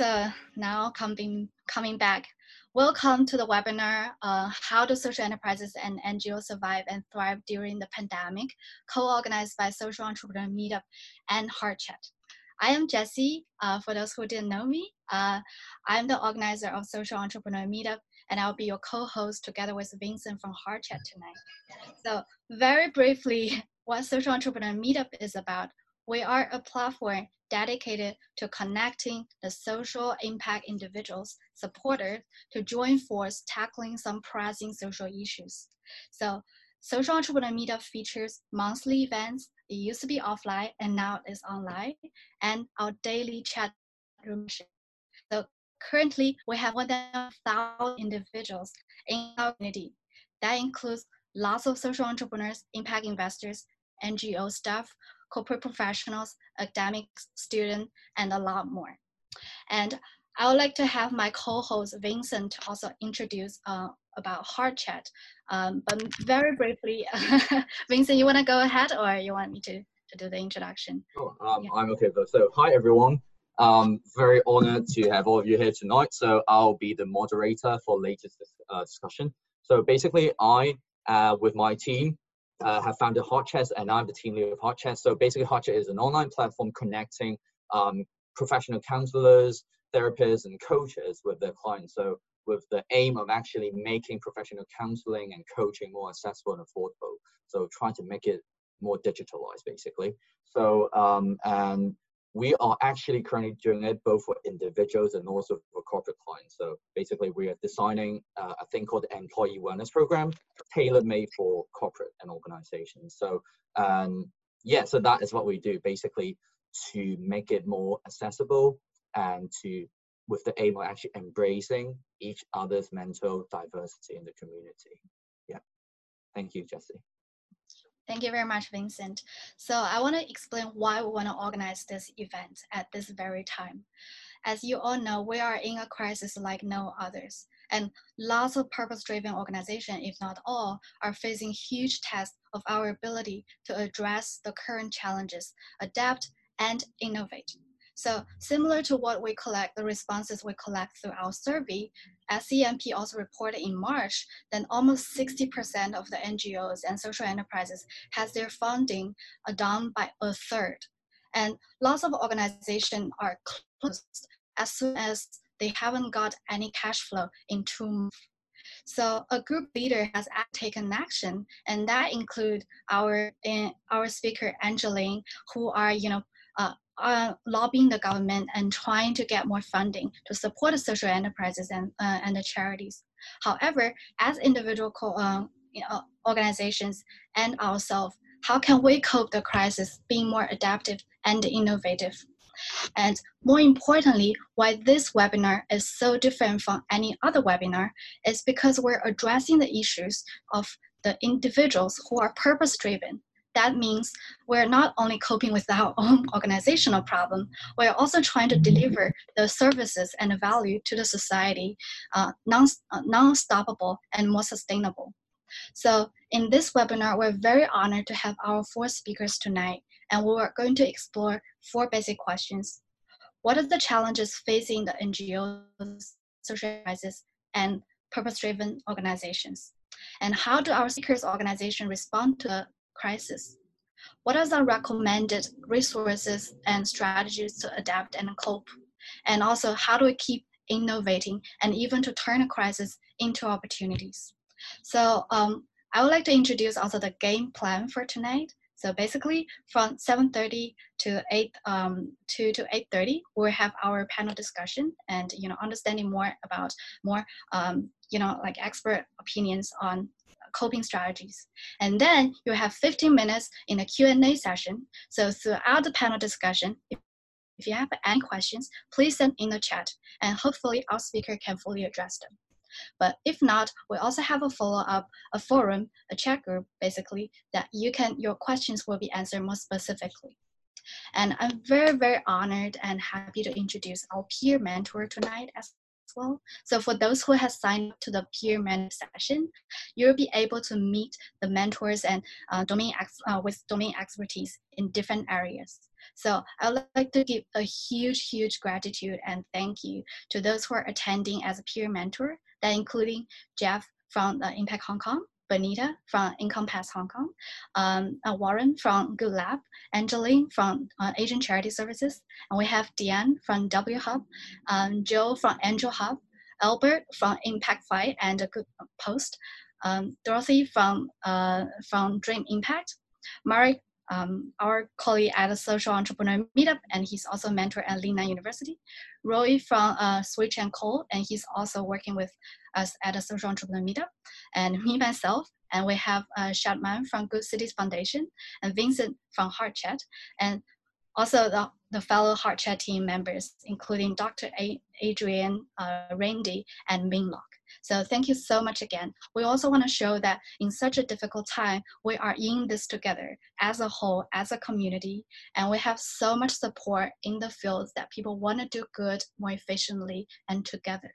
audience uh, now coming, coming back. Welcome to the webinar, uh, How do Social Enterprises and NGOs Survive and Thrive During the Pandemic, co-organized by Social Entrepreneur Meetup and HeartChat. I am Jessie, uh, for those who didn't know me. Uh, I'm the organizer of Social Entrepreneur Meetup and I'll be your co-host together with Vincent from HeartChat tonight. So very briefly, what Social Entrepreneur Meetup is about, we are a platform dedicated to connecting the social impact individuals, supporters, to join force tackling some pressing social issues. So Social Entrepreneur Meetup features monthly events. It used to be offline and now it's online, and our daily chat room. So currently, we have more than 1,000 individuals in our community. That includes lots of social entrepreneurs, impact investors, NGO staff, corporate professionals, academics, students, and a lot more. And I would like to have my co-host Vincent also introduce uh, about HeartChat. Um, but very briefly, Vincent, you want to go ahead or you want me to, to do the introduction? Oh, um, yeah. I'm okay. Though. So hi, everyone. Um, very honored to have all of you here tonight. So I'll be the moderator for latest uh, discussion. So basically, I, uh, with my team, uh, have founded HeartChat, and I'm the team leader of HeartChat. So basically, HeartChat is an online platform connecting um, professional counselors, therapists, and coaches with their clients. So with the aim of actually making professional counseling and coaching more accessible and affordable. So trying to make it more digitalized, basically. So um, and we are actually currently doing it both for individuals and also for corporate clients. So basically, we are designing uh, a thing called the Employee Wellness Program, tailor-made for corporate and organizations. So, um, yeah, so that is what we do, basically, to make it more accessible and to, with the aim of actually embracing each other's mental diversity in the community. Yeah, thank you, Jessie. Thank you very much, Vincent. So I want to explain why we want to organize this event at this very time. As you all know, we are in a crisis like no others. And lots of purpose-driven organizations, if not all, are facing huge tests of our ability to address the current challenges, adapt, and innovate. So similar to what we collect, the responses we collect through our survey, as also reported in March, then almost 60% of the NGOs and social enterprises has their funding down by a third. And lots of organizations are closed as soon as they haven't got any cash flow in two months. So a group leader has taken action, and that include our uh, our speaker Angelyn, who are you know uh, lobbying the government and trying to get more funding to support the social enterprises and, uh, and the charities. However, as individual uh, you know, organizations and ourselves, how can we cope the crisis being more adaptive and innovative? And more importantly, why this webinar is so different from any other webinar is because we're addressing the issues of the individuals who are purpose-driven that means we're not only coping with our own organizational problem, we're also trying to deliver the services and the value to the society uh, non, uh, non-stoppable and more sustainable. So in this webinar, we're very honored to have our four speakers tonight, and we're going to explore four basic questions. What are the challenges facing the NGOs, social enterprises, and purpose-driven organizations? And how do our speakers organization respond to the crisis. What are the recommended resources and strategies to adapt and cope? And also, how do we keep innovating and even to turn a crisis into opportunities? So um, I would like to introduce also the game plan for tonight. So basically, from 7:30 to 8 um, to to 8:30, we'll have our panel discussion and you know understanding more about more um, you know like expert opinions on coping strategies. And then you have 15 minutes in a Q&A session. So throughout the panel discussion, if, you have any questions, please send in the chat and hopefully our speaker can fully address them. But if not, we also have a follow-up, a forum, a chat group, basically, that you can, your questions will be answered more specifically. And I'm very, very honored and happy to introduce our peer mentor tonight as well. So for those who have signed up to the peer mentor session, you'll be able to meet the mentors and uh, domain ex- uh, with domain expertise in different areas. So I'd like to give a huge, huge gratitude and thank you to those who are attending as a peer mentor, that including Jeff from uh, Impact Hong Kong, Benita from Encompass Hong Kong, um, uh, Warren from Good Lab, Angelyn from uh, Asian Charity Services, and we have Diane from W Hub, um, Joe from Angel Hub, Albert from Impact Fight and Good Post, um, Dorothy from uh, from Dream Impact, Mark um, our colleague at the Social Entrepreneur Meetup, and he's also a mentor at Lingnan University. Roy from uh, Switch and Call, and he's also working with us at the Social Entrepreneur Meetup. And me, myself, and we have uh, Shadman from Good Cities Foundation, and Vincent from HeartChat, and also the, the fellow HeartChat team members, including Dr. A- Adrian, uh, Randy, and Minlock. So thank you so much again. We also want to show that in such a difficult time, we are in this together as a whole, as a community, and we have so much support in the fields that people want to do good more efficiently and together.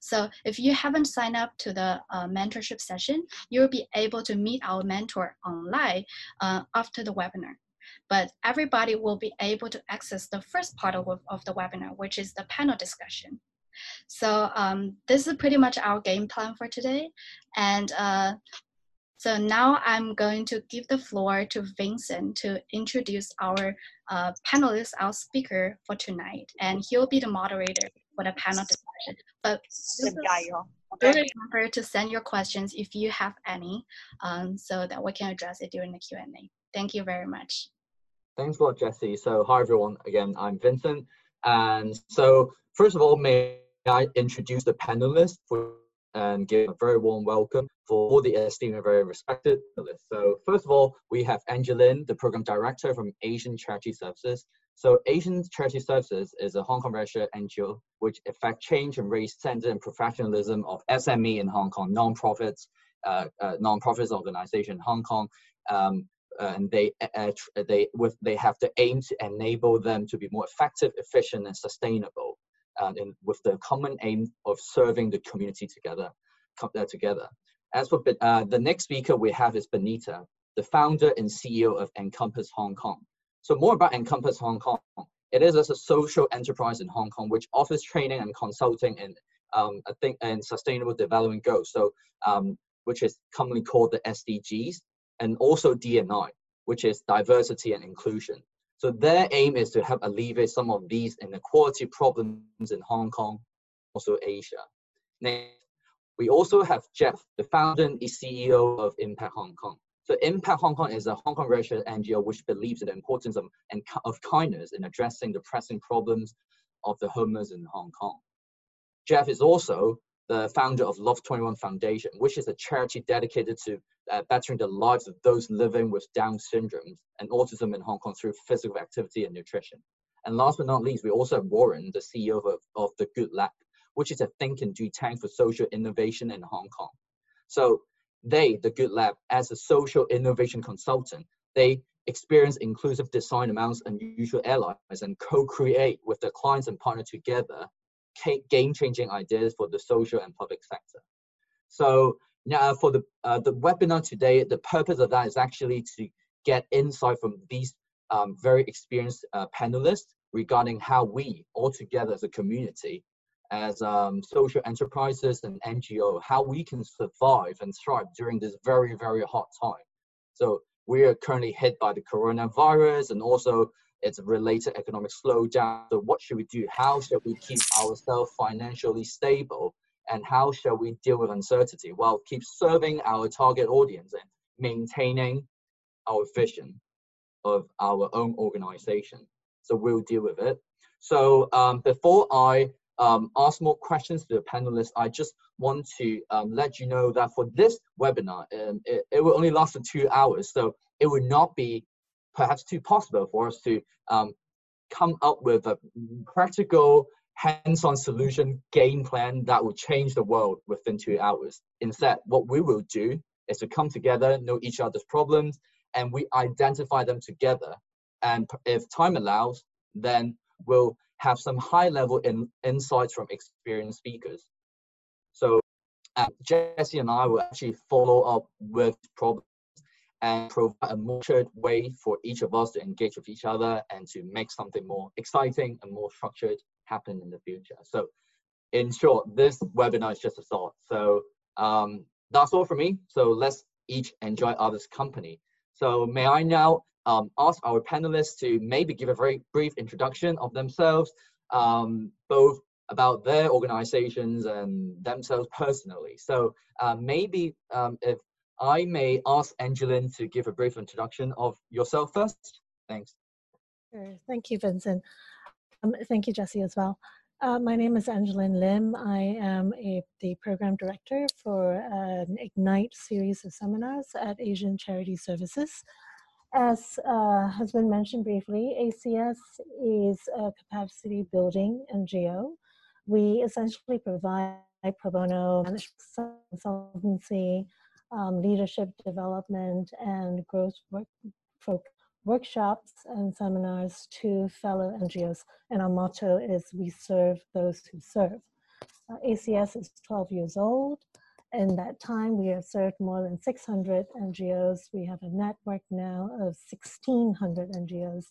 So if you haven't signed up to the uh, mentorship session, you'll be able to meet our mentor online uh, after the webinar. But everybody will be able to access the first part of, of the webinar, which is the panel discussion. So um, this is pretty much our game plan for today. And uh, so now I'm going to give the floor to Vincent to introduce our uh, panelist, our speaker for tonight. And he'll be the moderator for the panel discussion. But really remember to send your questions if you have any um, so that we can address it during the Q&A. Thank you very much. Thanks a lot, Jessie. So hi, everyone. Again, I'm Vincent. And so first of all, may I introduce the panelists for, and give a very warm welcome for all the esteemed and very respected panelists. So first of all, we have Angelyn, the program director from Asian Charity Services. So Asian Charity Services is a Hong Kong registered NGO which affect change and raise standard and professionalism of SME in Hong Kong, non-profits, uh, uh, non-profits organization in Hong Kong. Um, and they uh, they with they have the aim to enable them to be more effective, efficient, and sustainable uh, in, with the common aim of serving the community together. Uh, together. As for uh, the next speaker we have is Benita, the founder and CEO of Encompass Hong Kong. So more about Encompass Hong Kong. It is as a social enterprise in Hong Kong which offers training and consulting in um, I think and sustainable development goals. So um, which is commonly called the SDGs, and also DNI, which is diversity and inclusion. So their aim is to help alleviate some of these inequality problems in Hong Kong, also Asia. Next, we also have Jeff, the founder and CEO of Impact Hong Kong. So Impact Hong Kong is a Hong Kong registered NGO which believes in the importance of, of kindness in addressing the pressing problems of the homeless in Hong Kong. Jeff is also the founder of Love 21 Foundation, which is a charity dedicated to uh, bettering the lives of those living with Down syndrome and autism in Hong Kong through physical activity and nutrition. And last but not least, we also have Warren, the CEO of, of the Good Lab, which is a think and do tank for social innovation in Hong Kong. So they, the Good Lab, as a social innovation consultant, they experience inclusive design amongst unusual allies and co-create with their clients and partner together game-changing ideas for the social and public sector. So now for the, uh, the webinar today, the purpose of that is actually to get insight from these um, very experienced uh, panelists regarding how we all together as a community, as um, social enterprises and NGO, how we can survive and thrive during this very, very hot time. So we are currently hit by the coronavirus and also it's related economic slowdown. So what should we do? How should we keep ourselves financially stable? And how shall we deal with uncertainty? Well, keep serving our target audience and maintaining our vision of our own organization. So we'll deal with it. So um, before I um, ask more questions to the panelists, I just want to um, let you know that for this webinar, um, it, it will only last for two hours. So it will not be perhaps too possible for us to um, come up with a practical hands-on solution game plan that will change the world within two hours. Instead, what we will do is to come together, know each other's problems, and we identify them together. And if time allows, then we'll have some high level in, insights from experienced speakers. So uh, Jessie and I will actually follow up with problems and provide a more way for each of us to engage with each other and to make something more exciting and more structured happen in the future. So in short, this webinar is just a start. So um, that's all for me. So let's each enjoy others' company. So may I now um, ask our panelists to maybe give a very brief introduction of themselves, um, both about their organizations and themselves personally. So uh, maybe um, if I may ask Angelyn to give a brief introduction of yourself first. Thanks. Sure. Thank you, Vincent. Um, thank you, Jessie, as well. Uh, my name is Angelyn Lim. I am a, the program director for an Ignite series of seminars at Asian Charity Services. As uh, has been mentioned briefly, ACS is a capacity building NGO. We essentially provide pro bono management consultancy, um, leadership development, and growth work, workshops and seminars to fellow NGOs. And our motto is we serve those who serve. Uh, ACS is 12 years old. In that time, we have served more than 600 NGOs. We have a network now of 1,600 NGOs.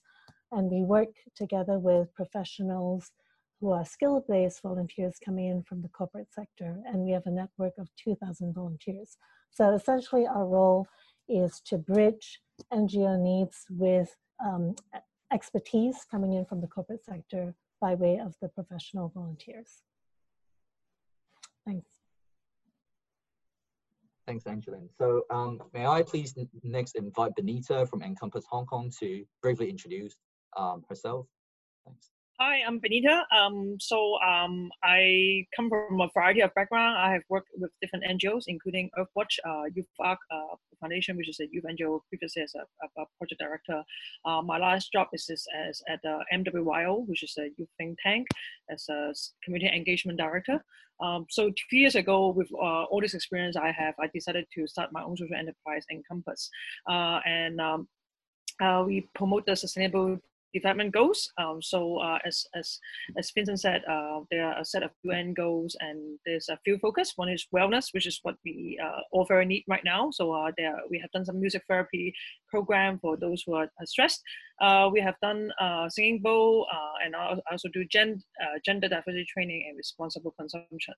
And we work together with professionals who are skill-based volunteers coming in from the corporate sector. And we have a network of 2,000 volunteers. So essentially our role is to bridge NGO needs with um, expertise coming in from the corporate sector by way of the professional volunteers. Thanks. Thanks, Angelyn. So um, may I please next invite Benita from Encompass Hong Kong to briefly introduce um, herself. Thanks. Hi, I'm Benita. Um, so um, I come from a variety of background. I have worked with different NGOs, including Earthwatch, uh, Youth Arc uh, Foundation, which is a youth NGO, previously as a, a project director. Uh, my last job is, is as at uh, MWYO, which is a youth think tank, as a community engagement director. Um, so two years ago, with uh, all this experience I have, I decided to start my own social enterprise, Encompass, uh, and um, uh, we promote the sustainable development goals. Um, so uh, as, as, as Vincent said, uh, there are a set of UN goals and there's a few focus. One is wellness, which is what we uh, all very need right now. So uh, there we have done some music therapy program for those who are stressed. Uh, we have done uh, singing bowl and I also do gen, gender diversity training and responsible consumption.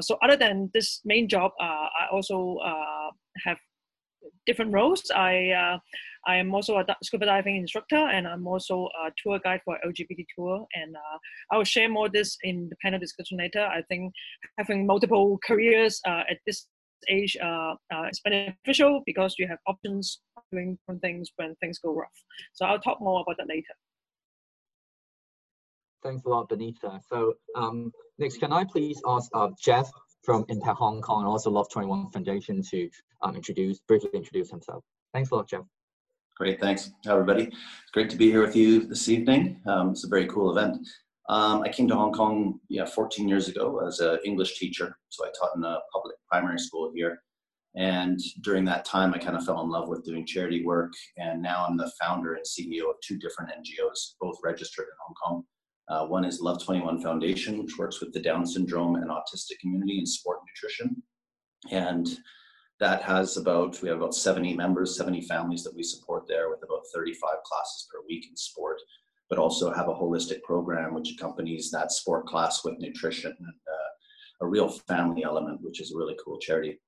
so other than this main job, I also have different roles. I uh, I am also a scuba diving instructor, and I'm also a tour guide for LGBT tour. And uh, I will share more of this in the panel discussion later. I think having multiple careers uh, at this age uh, uh, is beneficial because you have options doing different things when things go rough. So I'll talk more about that later. Thanks a lot, Benita. So um, next, can I please ask uh, Jeff from Impact Hong Kong and also Love 21 Foundation to um, introduce, briefly introduce himself. Thanks a lot, Jeff. Great, thanks. Hi, everybody. It's great to be here with you this evening. Um, it's a very cool event. Um, I came to Hong Kong yeah, 14 years ago as an English teacher. So I taught in a public primary school here. And during that time, I kind of fell in love with doing charity work. And now I'm the founder and CEO of two different NGOs, both registered in Hong Kong. Uh, one is Love 21 Foundation, which works with the Down syndrome and autistic community in sport and nutrition. And that has about, we have about 70 members, 70 families that we support there with about 35 classes per week in sport, but also have a holistic program which accompanies that sport class with nutrition and uh, a real family element, which is a really cool charity.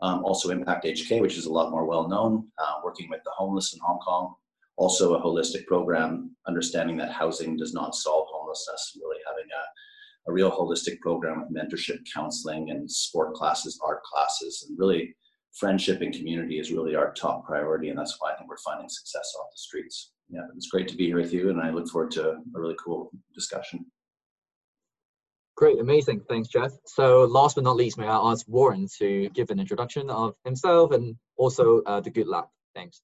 Um, also Impact HK, which is a lot more well known, uh, working with the homeless in Hong Kong. Also a holistic program, understanding that housing does not solve homelessness, really having a, a real holistic program with mentorship, counseling, and sport classes, art classes, and really friendship and community is really our top priority, and that's why I think we're finding success off the streets. Yeah, it's great to be here with you, and I look forward to a really cool discussion. Great, amazing. Thanks, Jeff. So last but not least, may I ask Warren to give an introduction of himself and also uh, the Good Lab. Thanks.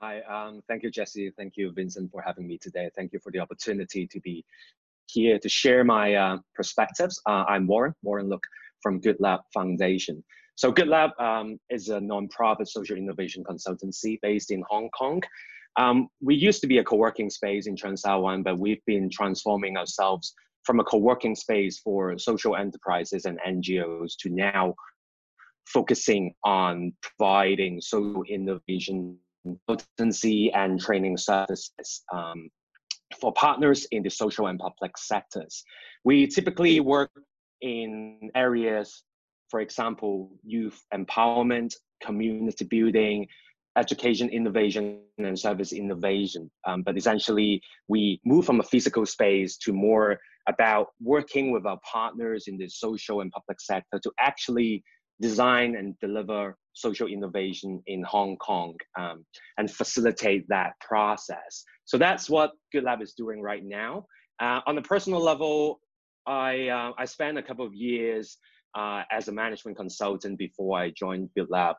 Hi, um, thank you, Jessie. Thank you, Vincent, for having me today. Thank you for the opportunity to be here to share my uh, perspectives. Uh, I'm Warren, Warren Luk from Good Lab Foundation. So Good Lab um, is a non-profit social innovation consultancy based in Hong Kong. Um, we used to be a co-working space in Cheung Sha Wan, but we've been transforming ourselves from a co-working space for social enterprises and NGOs to now focusing on providing social innovation consultancy and training services um, for partners in the social and public sectors. We typically work in areas, for example, youth empowerment, community building, education innovation, and service innovation. Um, but essentially, we move from a physical space to more about working with our partners in the social and public sector to actually design and deliver social innovation in Hong Kong um, and facilitate that process. So that's what Good Lab is doing right now. Uh, on a personal level, I, uh, I spent a couple of years uh, as a management consultant before I joined Good Lab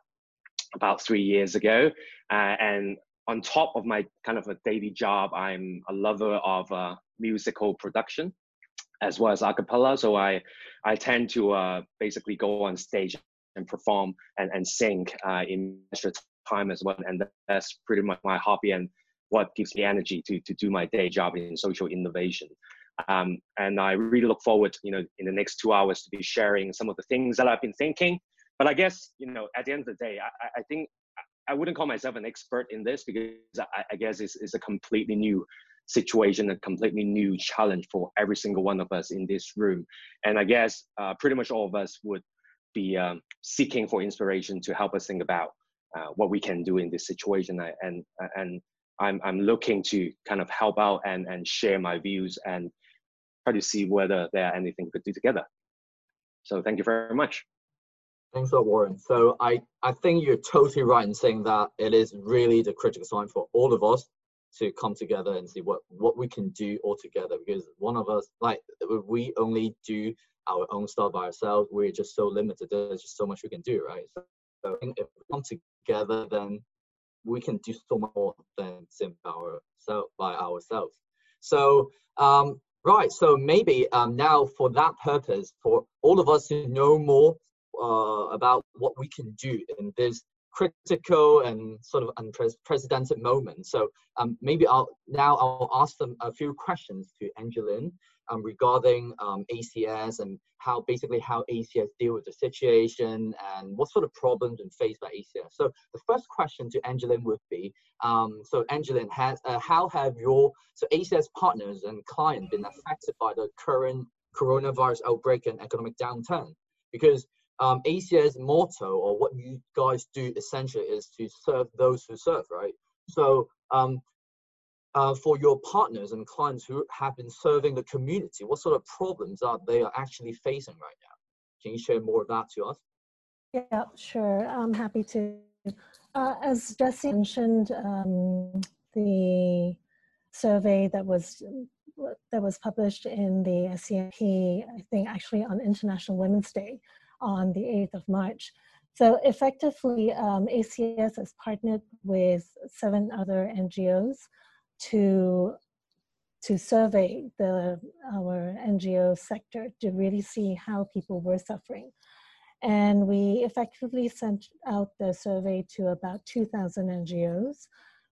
about three years ago. Uh, and on top of my kind of a daily job, I'm a lover of uh, musical production as well as a cappella. So I, I tend to uh, basically go on stage and perform and, and sing uh, in extra time as well. And that's pretty much my hobby and what gives me energy to, to do my day job in social innovation. Um, and I really look forward, you know, in the next two hours to be sharing some of the things that I've been thinking. But I guess, you know, at the end of the day, I, I think I wouldn't call myself an expert in this because I, I guess it's, it's a completely new situation, a completely new challenge for every single one of us in this room. And I guess uh, pretty much all of us would be um, seeking for inspiration to help us think about uh, what we can do in this situation. And and I'm I'm looking to kind of help out and and share my views and try to see whether there anything we could do together. So thank you very much. Thanks a lot, Warren. So I, I think you're totally right in saying that it is really the critical time for all of us to come together and see what, what we can do all together because one of us, like we only do our own stuff by ourselves, we're just so limited. There's just so much we can do, right? So, so if we come together, then we can do so much more than simply ourselves by ourselves. So, um, right. So maybe um, now for that purpose, for all of us to know more uh, about what we can do in this critical and sort of unprecedented moment. So um, maybe I'll now I'll ask them a few questions to Angelyn um, regarding um, ACS and how basically how ACS deal with the situation and what sort of problems and faced by ACS. So the first question to Angelyn would be, um, so Angelyn, has, uh, how have your so ACS partners and clients been affected by the current coronavirus outbreak and economic downturn? Because um, ACS motto or what you guys do essentially is to serve those who serve, right? So um, uh, for your partners and clients who have been serving the community, what sort of problems are they are actually facing right now? Can you share more of that to us? Yeah, sure. I'm happy to. Uh, as Jessie mentioned, um, the survey that was that was published in the SCMP, I think actually on International Women's Day on the 8th of March. So effectively, um, ACS has partnered with seven other NGOs to to survey the our NGO sector to really see how people were suffering. And we effectively sent out the survey to about 2,000 NGOs.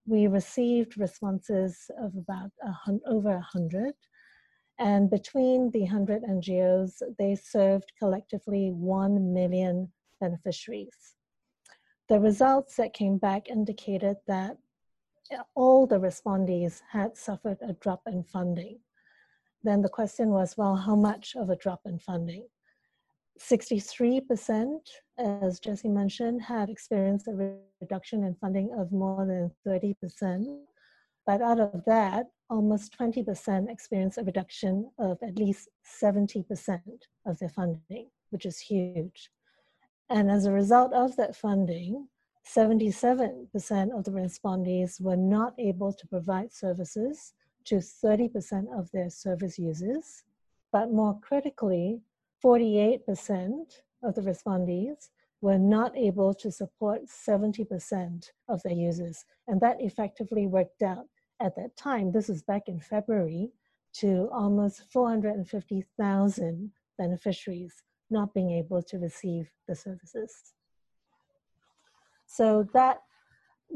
We received responses of about a over 100. And between the 100 NGOs, they served collectively 1 million beneficiaries. The results that came back indicated that all the respondees had suffered a drop in funding. Then the question was, well, how much of a drop in funding? 63%, as Jessie mentioned, had experienced a reduction in funding of more than 30%. But out of that, almost 20% experienced a reduction of at least 70% of their funding, which is huge. And as a result of that funding, 77% of the respondees were not able to provide services to 30% of their service users, but more critically, 48% of the respondees were not able to support 70% of their users. And that effectively worked out at that time, this is back in February, to almost 450,000 beneficiaries not being able to receive the services. So that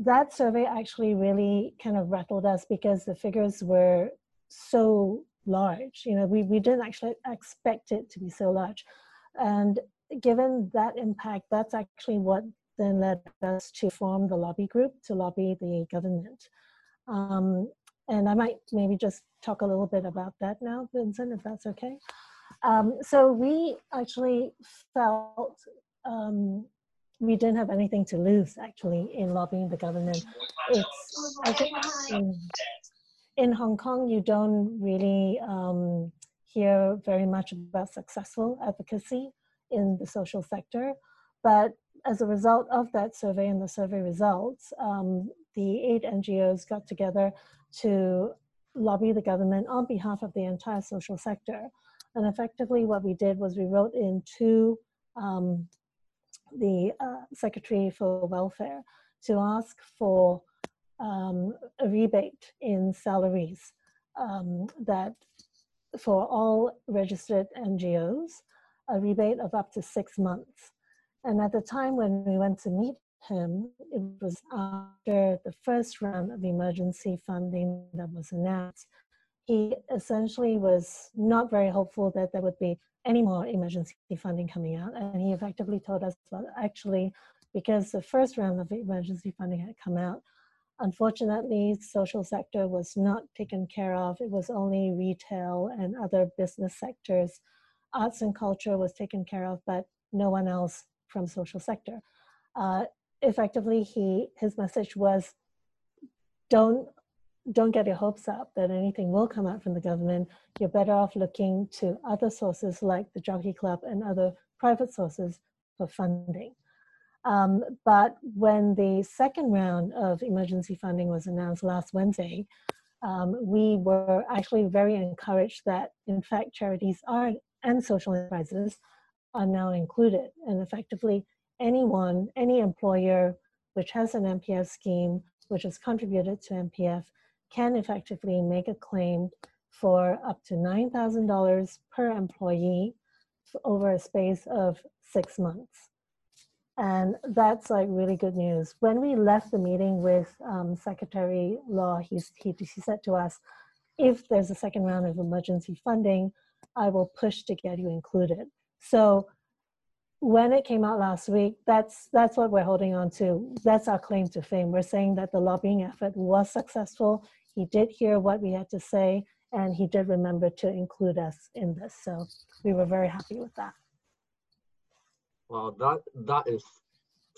that survey actually really kind of rattled us because the figures were so large. You know, we, we didn't actually expect it to be so large. And given that impact, that's actually what then led us to form the lobby group to lobby the government. Um, and I might maybe just talk a little bit about that now, Vincent, if that's okay. Um, so we actually felt um, we didn't have anything to lose actually in lobbying the government. It's I think in, in Hong Kong you don't really um, hear very much about successful advocacy in the social sector, but as a result of that survey and the survey results, um, the eight NGOs got together to lobby the government on behalf of the entire social sector. And effectively, what we did was we wrote in to um, the uh, Secretary for Welfare to ask for um, a rebate in salaries um, that for all registered NGOs, a rebate of up to six months. And at the time when we went to meet him, it was after the first round of emergency funding that was announced. He essentially was not very hopeful that there would be any more emergency funding coming out. And he effectively told us, well, actually, because the first round of emergency funding had come out, unfortunately, social sector was not taken care of. It was only retail and other business sectors. Arts and culture was taken care of, but no one else from social sector. Uh, effectively, he his message was, don't don't get your hopes up that anything will come out from the government. You're better off looking to other sources like the Jockey Club and other private sources for funding. Um, but when the second round of emergency funding was announced last Wednesday, um, we were actually very encouraged that, in fact, charities are and social enterprises are now included. And effectively, anyone, any employer which has an MPF scheme, which has contributed to MPF, can effectively make a claim for up to $9,000 per employee over a space of six months. And that's like really good news. When we left the meeting with um, Secretary Law, he, he, he said to us, if there's a second round of emergency funding, I will push to get you included. So when it came out last week, that's that's what we're holding on to. That's our claim to fame. We're saying that the lobbying effort was successful. He did hear what we had to say, and he did remember to include us in this. So we were very happy with that. Well, that that is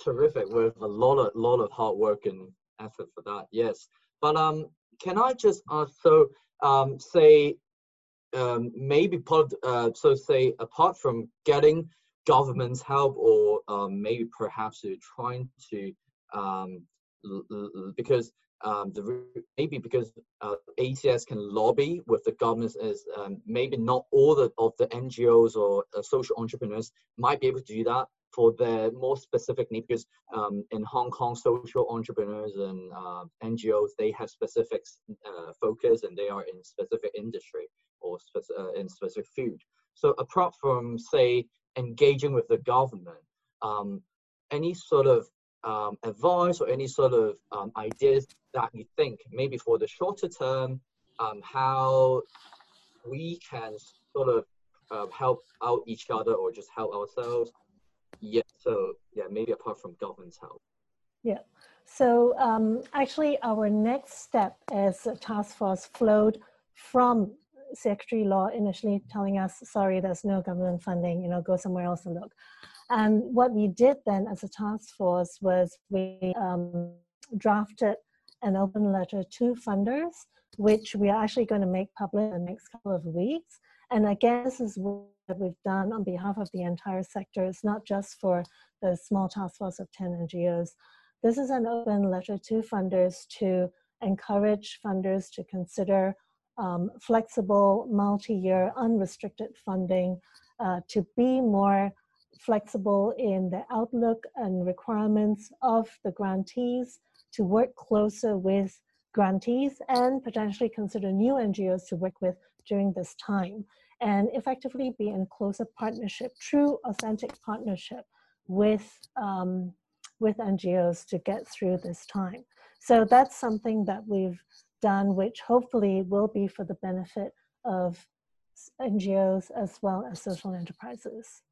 terrific with a lot of lot of hard work and effort for that. Yes, but um, can I just ask? So um, say um, maybe part uh, so say apart from getting government's help or um, maybe perhaps to trying to um, because um, the, maybe because uh, ACS can lobby with the governments is um, maybe not all the, of the NGOs or uh, social entrepreneurs might be able to do that for their more specific need because um, in Hong Kong social entrepreneurs and uh, NGOs they have specific uh, focus and they are in specific industry or uh, in specific food. So apart from say engaging with the government, um, any sort of um, advice or any sort of um, ideas that you think maybe for the shorter term, um, how we can sort of uh, help out each other or just help ourselves. Yeah, so yeah, maybe apart from government's help. Yeah, so um, actually our next step as a task force flowed from Secretary Law initially telling us, sorry, there's no government funding, you know, go somewhere else and look. And what we did then as a task force was we um, drafted an open letter to funders, which we are actually going to make public in the next couple of weeks. And again, this is what we've done on behalf of the entire sector. It's not just for the small task force of 10 NGOs. This is an open letter to funders to encourage funders to consider um, flexible, multi-year, unrestricted funding uh, to be more flexible in the outlook and requirements of the grantees, to work closer with grantees and potentially consider new NGOs to work with during this time and effectively be in closer partnership, true authentic partnership with um, with NGOs to get through this time. So that's something that we've done, which hopefully will be for the benefit of NGOs as well as social enterprises.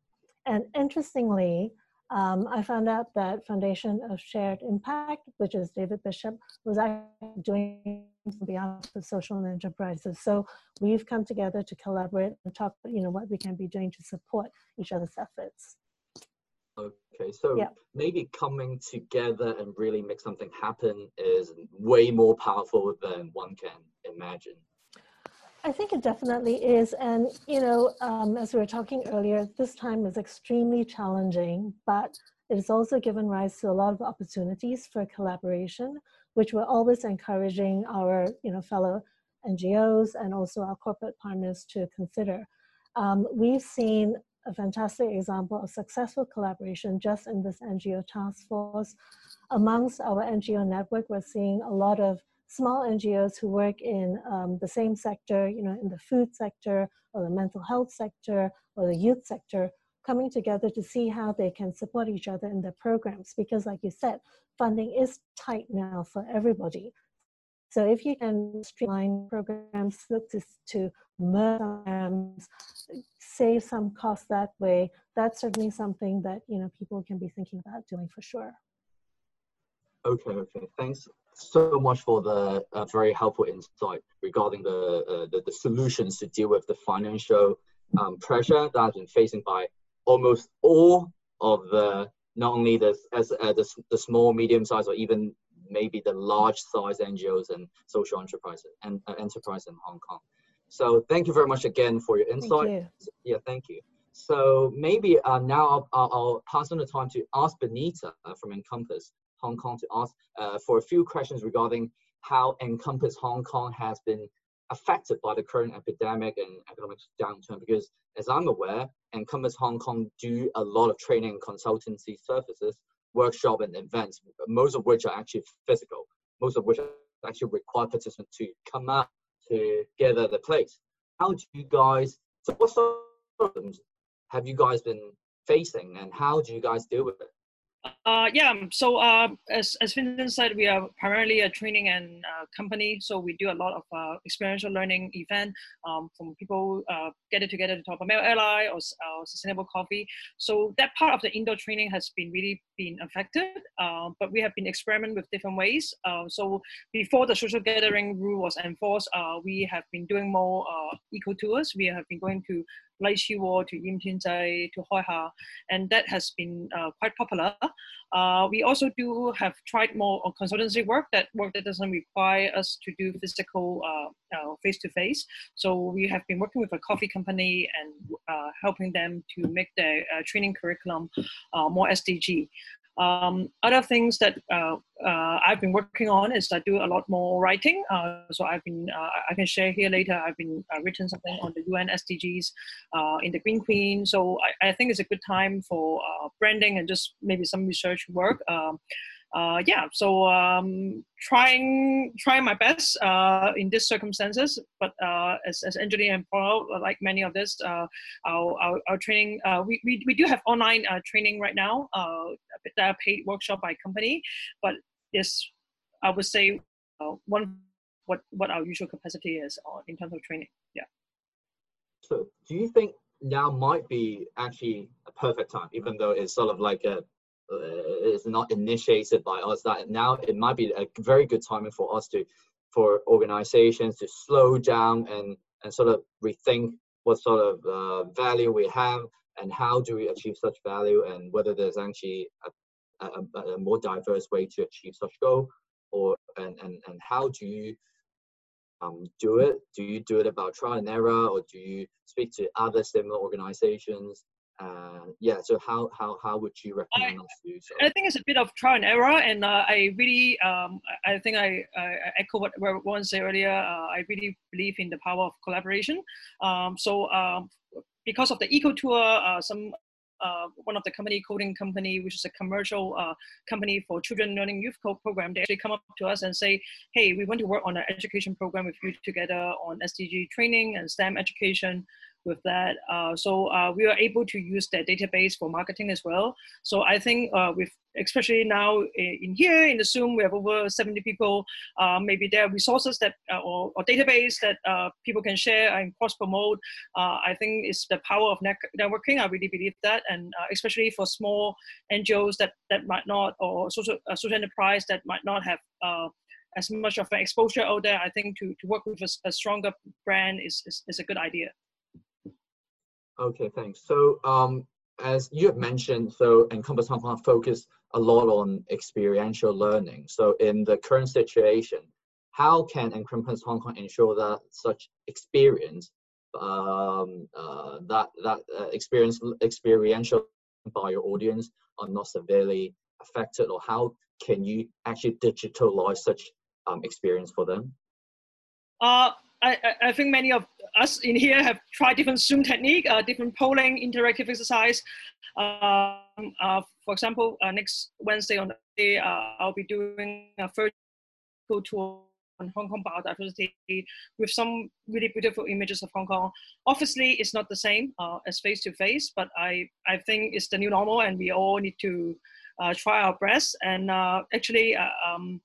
And interestingly, um, I found out that Foundation of Shared Impact, which is David Bishop, was actually doing on behalf of social enterprises. So we've come together to collaborate and talk, you know, what we can be doing to support each other's efforts. Okay, so yeah. maybe coming together and really make something happen is way more powerful than one can imagine. I think it definitely is. And, you know, um, as we were talking earlier, this time is extremely challenging, but it has also given rise to a lot of opportunities for collaboration, which we're always encouraging our, you know, fellow NGOs and also our corporate partners to consider. Um, we've seen a fantastic example of successful collaboration just in this NGO task force. Amongst our NGO network, we're seeing a lot of small NGOs who work in um, the same sector, you know, in the food sector or the mental health sector or the youth sector, coming together to see how they can support each other in their programs. Because like you said, funding is tight now for everybody. So if you can streamline programs, look to, to merge programs, save some costs that way, that's certainly something that, you know, people can be thinking about doing for sure. Okay, okay. Thanks so much for the uh, very helpful insight regarding the, uh, the, the solutions to deal with the financial um, pressure that has been facing by almost all of the not only the as uh, the, the small medium size or even maybe the large size NGOs and social enterprises and uh, enterprise in Hong Kong. So thank you very much again for your insight. You. Yeah, thank you. So maybe uh, now I'll, I'll, I'll, pass on the time to ask Benita uh, from Encompass Hong Kong to ask uh, for a few questions regarding how Encompass Hong Kong has been affected by the current epidemic and economic downturn because as I'm aware, Encompass Hong Kong do a lot of training and consultancy services, workshop and events, most of which are actually physical, most of which actually require participants to come out to gather the plates. How do you guys, so what problems have you guys been facing and how do you guys deal with it? Uh, yeah, um, so uh, as, as Vincent said, we are primarily a training and uh, company. So we do a lot of uh, experiential learning event um, from people uh, get together to talk about Mel Ally or sustainable coffee. So that part of the indoor training has been really been affected, uh, but we have been experimenting with different ways. Uh, so before the social gathering rule was enforced, uh, we have been doing more eco tours. We have been going to Lai Wo to Yim Tin Tsai to Hoi Ha, and that has been uh, quite popular. Uh, we also do have tried more on consultancy work, that work that doesn't require us to do physical face to face. So we have been working with a coffee company and uh, helping them to make their uh, training curriculum uh, more SDG. Um, other things that uh, uh, I've been working on is I do a lot more writing. Uh, so I've been, uh, I can share here later, I've been uh, written something on the UN SDGs uh, in the Green Queen. So I, I, think it's a good time for branding and just maybe some research work. Um, uh, yeah, so um, trying trying my best uh, in these circumstances. But uh, as as Angelyn and Paul, like many of this, uh, our, our, our training uh, we, we we do have online uh, training right now. that paid workshop by company, but yes, I would say one what what our usual capacity is in terms of training. Yeah. So, do you think now might be actually a perfect time, even though it's sort of like a uh, is not initiated by us that now it might be a very good timing for us to for organizations to slow down and and sort of rethink what sort of uh, value we have and how do we achieve such value and whether there's actually a, a, a, more diverse way to achieve such goal or and, and, and how do you um, do it? Do you do it about trial and error or do you speak to other similar organizations uh, yeah so how how how would you recommend I, us do so? I think it's a bit of trial and error and uh, i really um, i think i, I echo what Warren said earlier uh, i really believe in the power of collaboration. Um, so um, because of the eco tour uh, some uh, one of the company coding company, which is a commercial uh, company for children learning youth code program, they actually come up to us and say, hey, we want to work on an education program with you together on SDG training and STEM education with that. Uh, so uh, we are able to use their database for marketing as well. So I think uh, with especially now in here in the Zoom, we have over 70 people. Uh, maybe there are resources that uh, or, or, database that uh, people can share and cross promote. I think it's the power of networking. I really believe that, and especially for small NGOs that that might not or social social enterprise that might not have as much of an exposure out there, I think to, to work with a, a stronger brand is, is, is, a good idea. Okay, thanks. So um, as you have mentioned, so Encompass Hong Kong focus a lot on experiential learning. So in the current situation, how can Encompass Hong Kong ensure that such experience, um, uh, that that uh, experience experiential by your audience are not severely affected, or how can you actually digitalize such um, experience for them? Uh, I, I think many of us in here have tried different Zoom technique, uh, different polling, interactive exercise. Um, uh, for example, uh, next Wednesday on the day, uh, I'll be doing a virtual tour on Hong Kong biodiversity with some really beautiful images of Hong Kong. Obviously, it's not the same uh, as face to face, but I, I think it's the new normal and we all need to uh, try our best. And actually, um,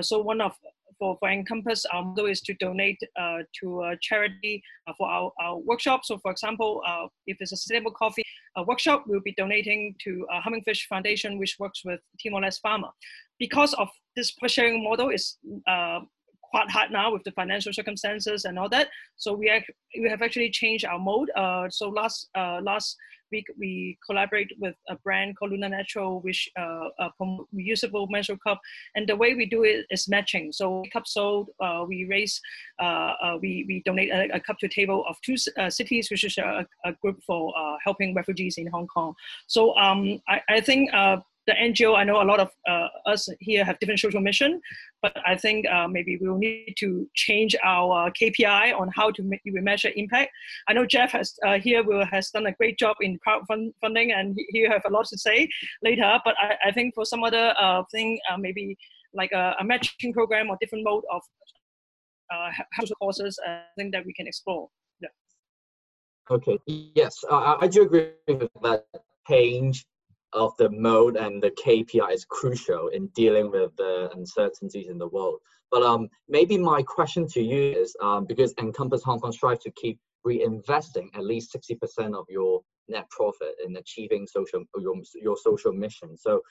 so one of for, for Encompass, our model is to donate uh, to a charity uh, for our, our workshop. So for example, uh, if it's a sustainable coffee workshop, we'll be donating to Hummingfish Foundation, which works with Timor-Leste farmer. Because of this sharing model is quite hard now with the financial circumstances and all that. So we, we have actually changed our mode. Uh, so last uh, last week we collaborate with a brand called Luna Natural, which uh, uh, reusable menstrual cup. And the way we do it is matching. So cup sold, uh, we raise, uh, uh, we, we donate a, a, cup to a table of two cities, which is a, a group for helping refugees in Hong Kong. So um, I, I think the NGO, I know a lot of us here have different social mission, but I think uh, maybe we'll need to change our uh, KPI on how to measure impact. I know Jeff has uh, here will, has done a great job in crowdfunding, and he have a lot to say later. But I, I think for some other uh, thing, uh, maybe like a, a, matching program or different mode of uh, courses, I think that we can explore. Yeah. Okay. Yes, I do agree with that change of the mode and the KPI is crucial in dealing with the uncertainties in the world. But um, maybe my question to you is um, because Encompass Hong Kong strives to keep reinvesting at least 60% of your net profit in achieving social your, your social mission. So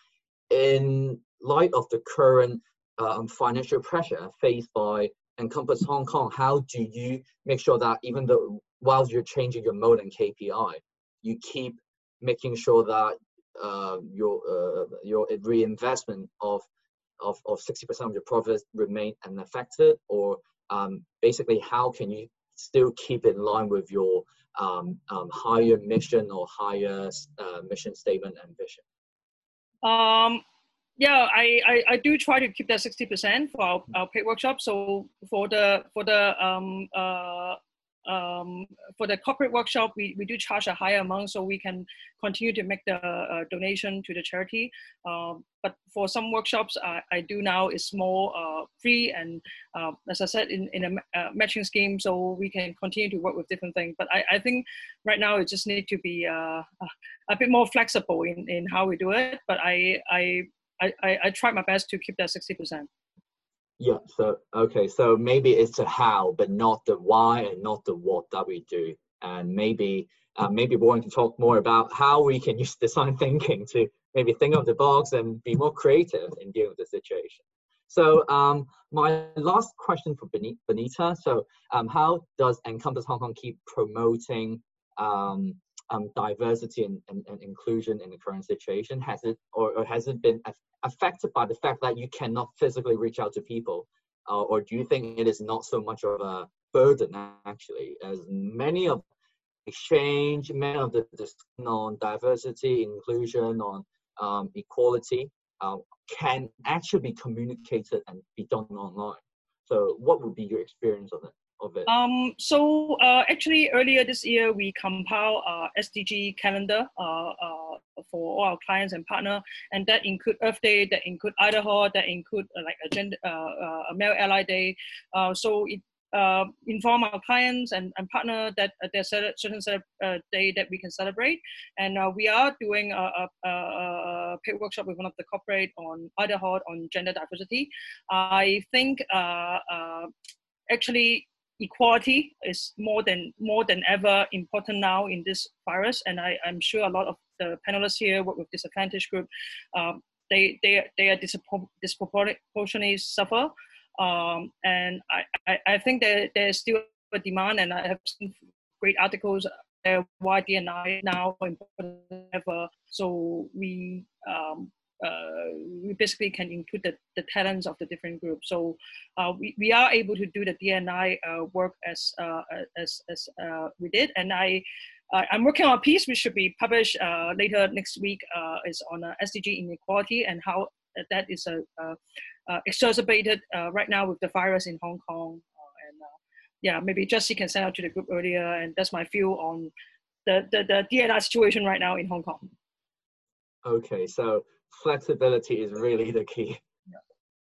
in light of the current um, financial pressure faced by Encompass Hong Kong, how do you make sure that even though whilst you're changing your mode and KPI, you keep making sure that uh, your uh, your reinvestment of of of 60% of your profits remain unaffected, or um, basically how can you still keep it in line with your um, um, higher mission or higher uh, mission statement and vision? Um, yeah, I, I, I, do try to keep that 60% for our, our paid workshop. So for the for the um, uh, um, for the corporate workshop, we, we do charge a higher amount so we can continue to make the uh, donation to the charity. Um, but for some workshops, I, I do now is more uh, free and uh, as I said, in, in a uh, matching scheme, so we can continue to work with different things. But I, I think right now it just need to be uh, a bit more flexible in, in how we do it. But I, I, I, I try my best to keep that 60%. Yeah, so okay, so maybe it's a how, but not the why and not the what that we do. And maybe uh, maybe going to talk more about how we can use design thinking to maybe think of the box and be more creative in dealing with the situation. So um, my last question for Benita. So um, how does Encompass Hong Kong keep promoting um, um, diversity and, and, and, inclusion in the current situation? Has it or, or has it been affected by the fact that you cannot physically reach out to people? Uh, or do you think it is not so much of a burden actually, as many of exchange, many of the on diversity, inclusion, on um, equality uh, can actually be communicated and be done online. So, what would be your experience of it? Of it? Um, so uh, actually earlier this year we compiled a SDG calendar uh, uh for all our clients and partner, and that include Earth Day, that include IDAHO, that include uh, like a gender, a Male Ally Day. Uh, so it uh, inform our clients and, and partner that uh, there's a certain set uh, day that we can celebrate. And uh, we are doing a, a, a, paid workshop with one of the corporate on IDAHO on gender diversity. I think actually equality is more than more than ever important now in this virus. And I, I'm sure a lot of the panelists here work with disadvantaged group. Um, they, they, they are disproportionately suffer um, and I, I, I, think that there's still a demand, and I have seen great articles uh, why D&I now important ever. So we um, uh, we basically can include the, the talents of the different groups. So uh, we, we are able to do the D&I uh, work as uh, as as uh, we did, and I. I'm working on a piece which should be published later next week. is on SDG inequality and how that is uh, exacerbated uh, right now with the virus in Hong Kong. Uh, and yeah, maybe Jessie can send out to the group earlier, and that's my view on the, the, the D&I situation right now in Hong Kong. Okay, so flexibility is really the key.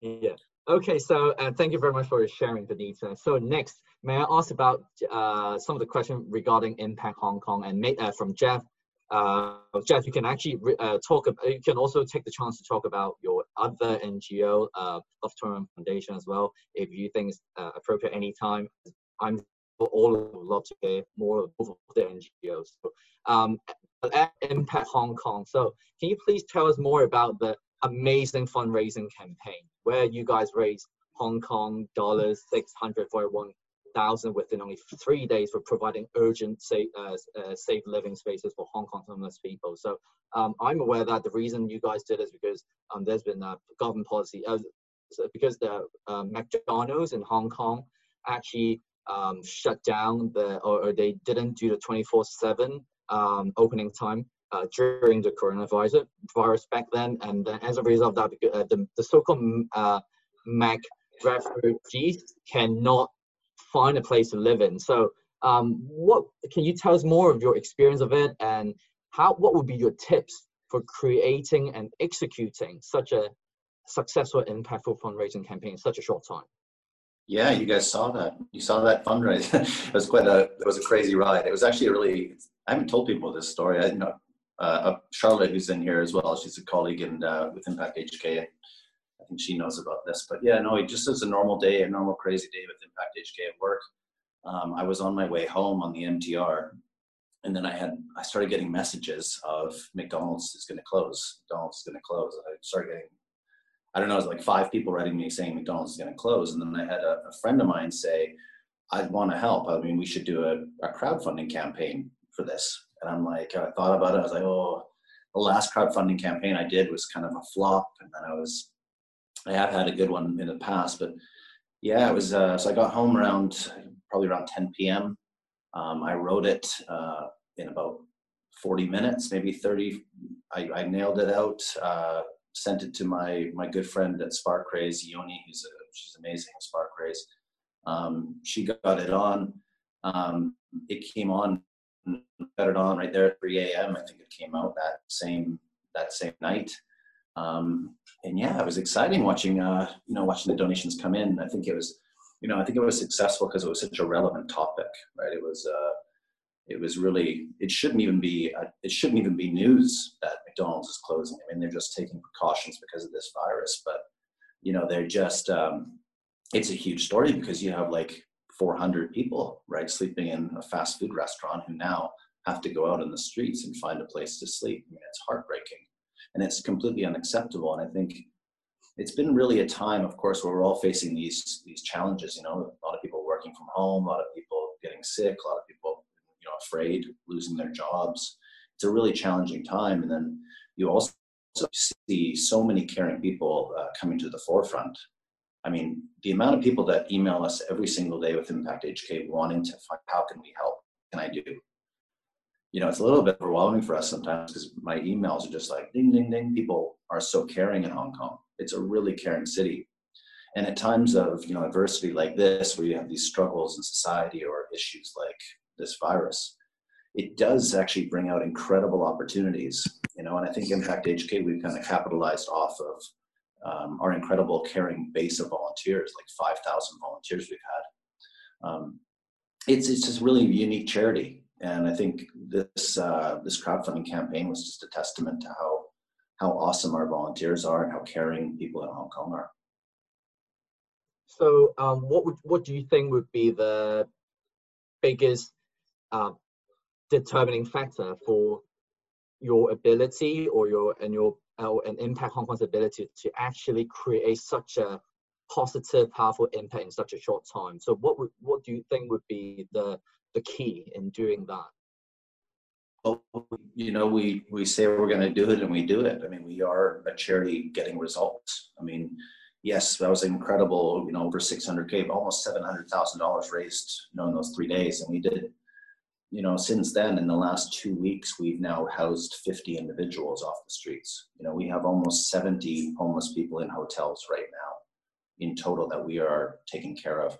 Yeah. yeah. Okay, so uh, thank you very much for sharing, Benita. So next, may I ask about uh, some of the questions regarding Impact Hong Kong and uh, from Jeff uh, Jeff, you can actually uh, talk. You can also take the chance to talk about your other NGO, uh, Foundation, as well, if you think it's uh, appropriate anytime. I'm all love to hear more of of the NGOs. So, um, at Impact Hong Kong. So, can you please tell us more about the amazing fundraising campaign where you guys raised Hong Kong dollars six hundred for one thousand within only three days for providing urgent safe, uh, uh, safe living spaces for Hong Kong homeless people. So um, I'm aware that the reason you guys did is because um, there's been a government policy uh, because the uh, McDonald's in Hong Kong actually um, shut down the or, or, they didn't do the 24/7 um, opening time uh, during the coronavirus virus back then, and as a result of that, uh, the, the so-called uh, Mac refugees cannot find a place to live in. So, um, what can you tell us more of your experience of it, and how? What would be your tips for creating and executing such a successful, impactful fundraising campaign in such a short time? Yeah, you guys saw that. You saw that fundraise. it was quite a. It was a crazy ride. It was actually a really. I haven't told people this story. I know uh, uh, Charlotte, who's in here as well. She's a colleague and uh, with Impact HK. I think she knows about this. But yeah, no, it just as a normal day, a normal crazy day with Impact HK at work. Um, I was on my way home on the MTR, and then I had I started getting messages of McDonald's is going to close. McDonald's is going to close. I started getting I don't know, it was like five people writing me saying McDonald's is going to close, and then I had a, a friend of mine say, "I want to help. I mean, we should do a, a crowdfunding campaign for this." And I'm like, I thought about it. I was like, "Oh." The last crowdfunding campaign I did was kind of a flop, and then I was I have had a good one in the past, but yeah, it was. Uh, so I got home around probably around 10 p.m. Um, I wrote it uh, in about 40 minutes, maybe 30. I, I nailed it out. Uh, sent it to my my good friend at Sparkraise, Yoni, who's a, she's amazing at Sparkraise. Um, she got it on. Um, it came on, got it on right there at 3 a.m. I think it came out that same that same night. Um, and yeah, it was exciting watching, uh, you know, watching the donations come in. I think it was, you know, I think it was successful because it was such a relevant topic, right? It was, uh, it was really, it shouldn't even be, it shouldn't even be news that McDonald's is closing. I mean, they're just taking precautions because of this virus, but you know, they're just, um, it's a huge story because you have like 400 people, right, sleeping in a fast food restaurant who now have to go out in the streets and find a place to sleep. I mean, it's heartbreaking and it's completely unacceptable. And I think it's been really a time, of course, where we're all facing these these challenges. You know, a lot of people working from home, a lot of people getting sick, a lot of people, know, afraid, losing their jobs. It's a really challenging time, and then you also see so many caring people uh, coming to the forefront. I mean, the amount of people that email us every single day with Impact HK wanting to find how can we help? Can I do? you know, it's a little bit overwhelming for us sometimes because my emails are just like ding, ding, ding. People are so caring in Hong Kong. It's a really caring city. And at times of, you know, adversity like this, where you have these struggles in society or issues like this virus, it does actually bring out incredible opportunities, you know, and I think Impact HK, we've kind of capitalized off of um, our incredible caring base of volunteers, like 5,000 volunteers we've had Um, it's it's just really unique charity, and I think this uh, this crowdfunding campaign was just a testament to how how awesome our volunteers are and how caring people in Hong Kong are. So, um, what would what do you think would be the biggest uh, determining factor for your ability or your and your uh, and impact Hong Kong's ability to actually create such a positive, powerful impact in such a short time. So, what would what do you think would be the the key in doing that? Well, you know, we we say we're going to do it, and we do it. I mean, we are a charity getting results. I mean, yes, that was incredible. You know, over 600k, almost 700 thousand dollars raised. You know, in those three days, and we did you know, since then, in the last two weeks, we've now housed 50 individuals off the streets. You know, we have almost 70 homeless people in hotels right now in total that we are taking care of.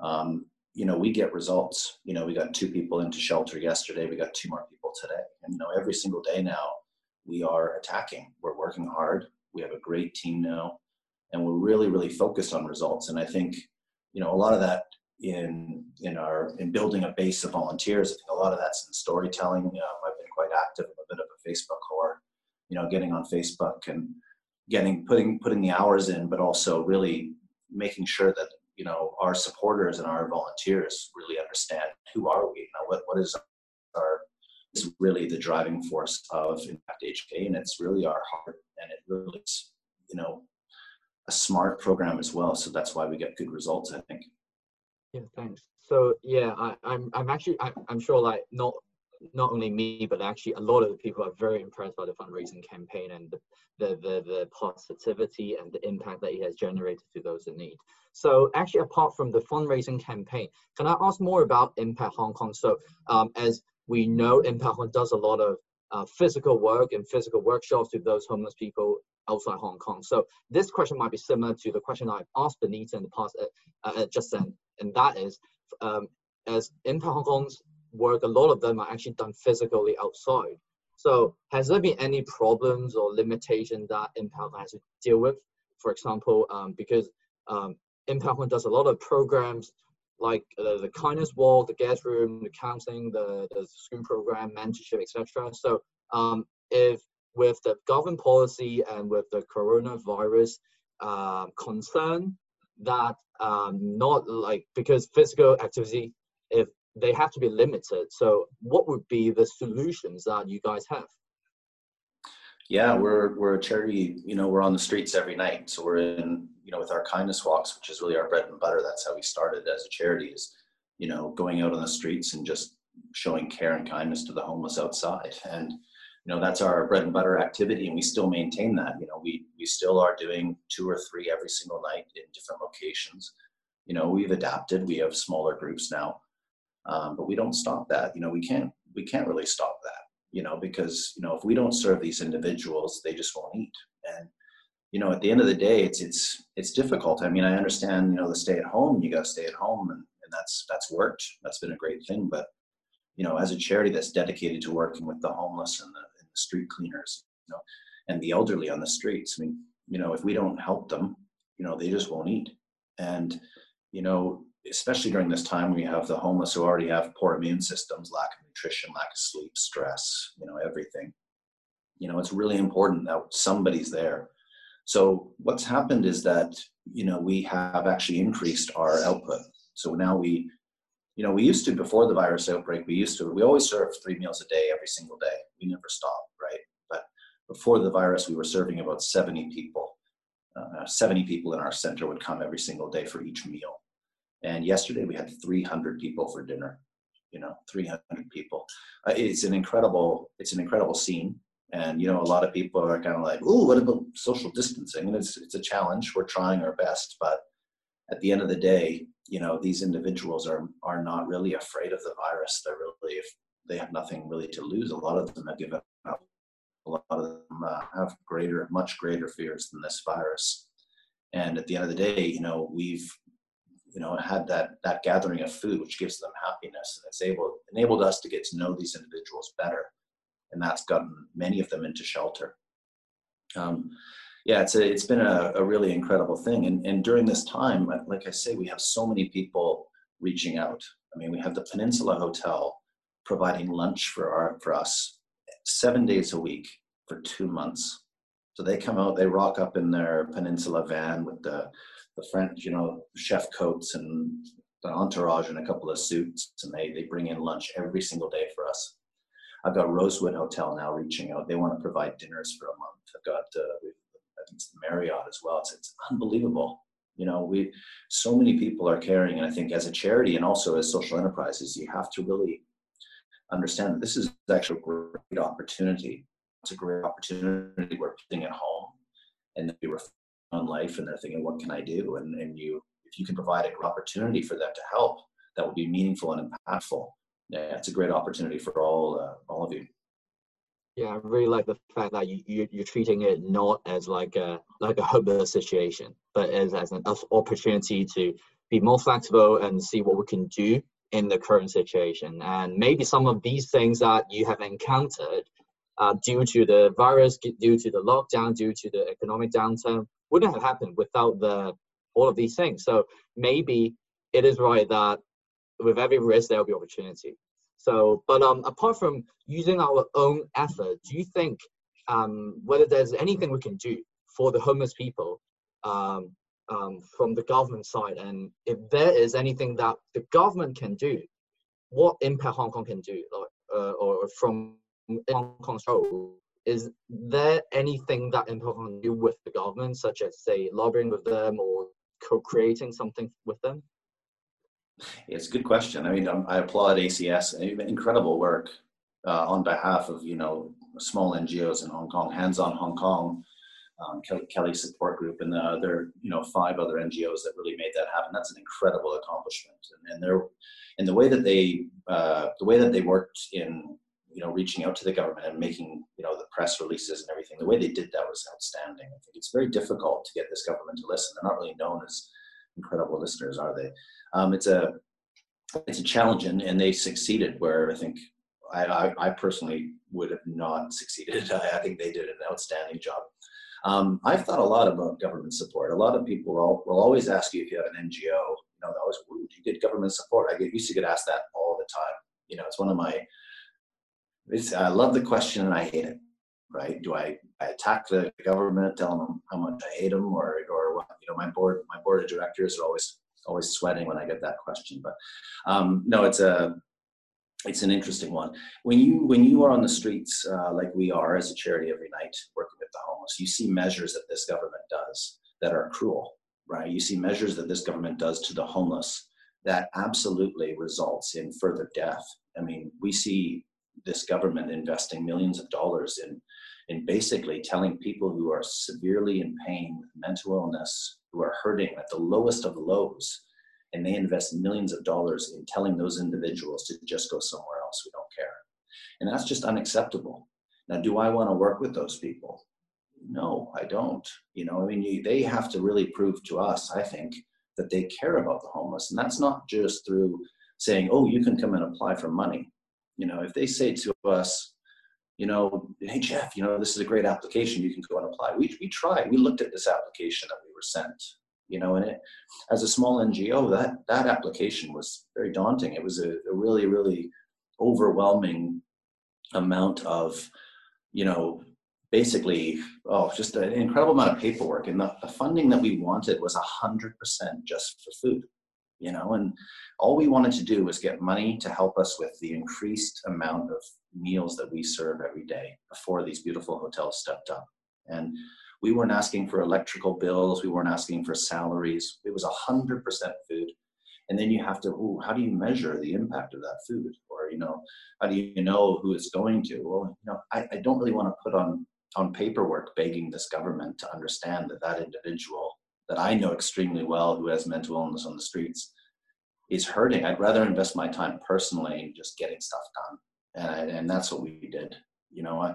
Um, you know, we get results. You know, we got two people into shelter yesterday. We got two more people today. And, you know, every single day now, we are attacking. We're working hard. We have a great team now. And we're really, really focused on results. And I think, you know, a lot of that in in our in building a base of volunteers. I think a lot of that's in storytelling. Um, I've been quite active, a bit of a Facebook whore, you know, getting on Facebook and getting putting putting the hours in, but also really making sure that you know our supporters and our volunteers really understand who are we. You know, what what is our is really the driving force of Impact HK, and it's really our heart, and it really is you know a smart program as well. So that's why we get good results, I think. Yeah, thanks. So yeah, I, I'm I'm actually I, I'm sure like not not only me but actually a lot of the people are very impressed by the fundraising campaign and the the the, the positivity and the impact that it has generated to those in need. So actually, apart from the fundraising campaign, can I ask more about Impact Hong Kong? So um, as we know, Impact Hong Kong does a lot of uh, physical work and physical workshops to those homeless people outside Hong Kong. So this question might be similar to the question I've asked Benita in the past uh, uh, just then, and that is, um, as Impact Hong Kong's work, a lot of them are actually done physically outside. So has there been any problems or limitation that Impact has to deal with? For example, um, because um, Impact does a lot of programs like uh, the kindness walk, the guest room, the counseling, the, the screen program, mentorship, etc. So um, if with the government policy and with the coronavirus uh, concern that um, not like because physical activity if they have to be limited. So what would be the solutions that you guys have? Yeah we're we're a charity you know we're on the streets every night. So we're in you know with our kindness walks which is really our bread and butter. That's how we started as a charity is you know going out on the streets and just showing care and kindness to the homeless outside. And you know that's our bread and butter activity and we still maintain that. You know we we still are doing two or three every single night in different locations. You know we've adapted. We have smaller groups now um, but we don't stop that. You know we can't we can't really stop that you know because you know if we don't serve these individuals they just won't eat. And you know at the end of the day it's it's it's difficult. I mean i understand you know the stay at home you got to stay at home and, and that's that's worked. That's been a great thing but you know as a charity that's dedicated to working with the homeless and the street cleaners, you know, and the elderly on the streets. I mean, you know, if we don't help them, you know, they just won't eat. And, you know, especially during this time, we have the homeless who already have poor immune systems, lack of nutrition, lack of sleep, stress, you know, everything. You know, it's really important that somebody's there. So what's happened is that, you know, we have actually increased our output. So now we you know, we used to before the virus outbreak, we used to we always served three meals a day every single day. We never stopped, right? But before the virus, we were serving about 70 people. Uh, 70 people in our center would come every single day for each meal. And yesterday we had 300 people for dinner. You know, 300 people. Uh, it's an incredible, it's an incredible scene. And you know, a lot of people are kind of like, "Oh, what about social distancing?" And it's it's a challenge. We're trying our best, but at the end of the day, you know these individuals are are not really afraid of the virus they're really if they have nothing really to lose a lot of them have given a lot of them uh, have greater much greater fears than this virus and at the end of the day you know we've you know had that that gathering of food which gives them happiness and it's able enabled us to get to know these individuals better and that's gotten many of them into shelter um, yeah, it's a, it's been a, a really incredible thing. And, and during this time, like I say, we have so many people reaching out. I mean, we have the Peninsula Hotel providing lunch for our for us seven days a week for two months. So they come out, they rock up in their Peninsula van with the the French, you know, chef coats and the entourage and a couple of suits, and they they bring in lunch every single day for us. I've got Rosewood Hotel now reaching out. They want to provide dinners for a month. I've got uh, I think it's the Marriott as well. It's it's unbelievable. You know, we so many people are caring, and I think as a charity and also as social enterprises, you have to really understand that this is actually a great opportunity. It's a great opportunity. We're at home, and they reflect on life, and they're thinking, "What can I do?" And and you, if you can provide an opportunity for them to help, that will be meaningful and impactful. Yeah, it's a great opportunity for all uh, all of you. Yeah, I really like the fact that you, you you're treating it not as like a like a hopeless situation, but as as an opportunity to be more flexible and see what we can do in the current situation. And maybe some of these things that you have encountered uh, due to the virus, due to the lockdown, due to the economic downturn, wouldn't have happened without the all of these things. So maybe it is right that with every risk there will be opportunity. So, but um, apart from using our own effort, do you think um, whether there's anything we can do for the homeless people um, um, from the government side, and if there is anything that the government can do, what impact Hong Kong can do, like, uh, or from Hong Kong's role, is there anything that Impact Hong Kong do with the government, such as say lobbying with them or co-creating something with them? It's a good question. I mean, um, I applaud ACS. Incredible work uh, on behalf of you know small NGOs in Hong Kong, Hands on Hong Kong, um, Kely, Support Group, and the other you know five other NGOs that really made that happen. That's an incredible accomplishment, and, and they're in the way that they uh, the way that they worked in you know reaching out to the government and making you know the press releases and everything. The way they did that was outstanding. I think it's very difficult to get this government to listen. They're not really known as incredible listeners, are they? Um, it's a it's a challenge, and, and they succeeded. Where I think I, I, I personally would have not succeeded. I, I, think they did an outstanding job. Um, I've thought a lot about government support. A lot of people will, will always ask you if you have an NGO. You know, they always, you get government support? I get, used to get asked that all the time. You know, it's one of my. I love the question and I hate it. Right? Do I, I attack the government, tell them how much I hate them, or or what? You know, my board my board of directors are always always sweating when I get that question. But um, no, it's a it's an interesting one. When you when you are on the streets uh, like we are as a charity every night working with the homeless, you see measures that this government does that are cruel, right? You see measures that this government does to the homeless that absolutely results in further death. I mean, we see this government investing millions of dollars in in basically telling people who are severely in pain with mental illness, who are hurting at the lowest of the lows, and they invest millions of dollars in telling those individuals to just go somewhere else. We don't care. And that's just unacceptable. Now, do I want to work with those people? No, I don't. You know, I mean, you, they have to really prove to us, I think, that they care about the homeless. And that's not just through saying, oh, you can come and apply for money. You know, if they say to us, you know, hey Jeff, you know, this is a great application. You can go and apply. We we tried. We looked at this application that we were sent. You know, and it, as a small NGO, that that application was very daunting. It was a, a really really overwhelming amount of, you know, basically oh just an incredible amount of paperwork and the, the funding that we wanted was a hundred percent just for food you know and all we wanted to do was get money to help us with the increased amount of meals that we serve every day before these beautiful hotels stepped up and we weren't asking for electrical bills we weren't asking for salaries it was 100% food and then you have to ooh, how do you measure the impact of that food or you know how do you know who it's going to well you know i, I don't really want to put on on paperwork begging this government to understand that that individual that I know extremely well who has mental illness on the streets is hurting. I'd rather invest my time personally in just getting stuff done. And, and that's what we did. You know, I,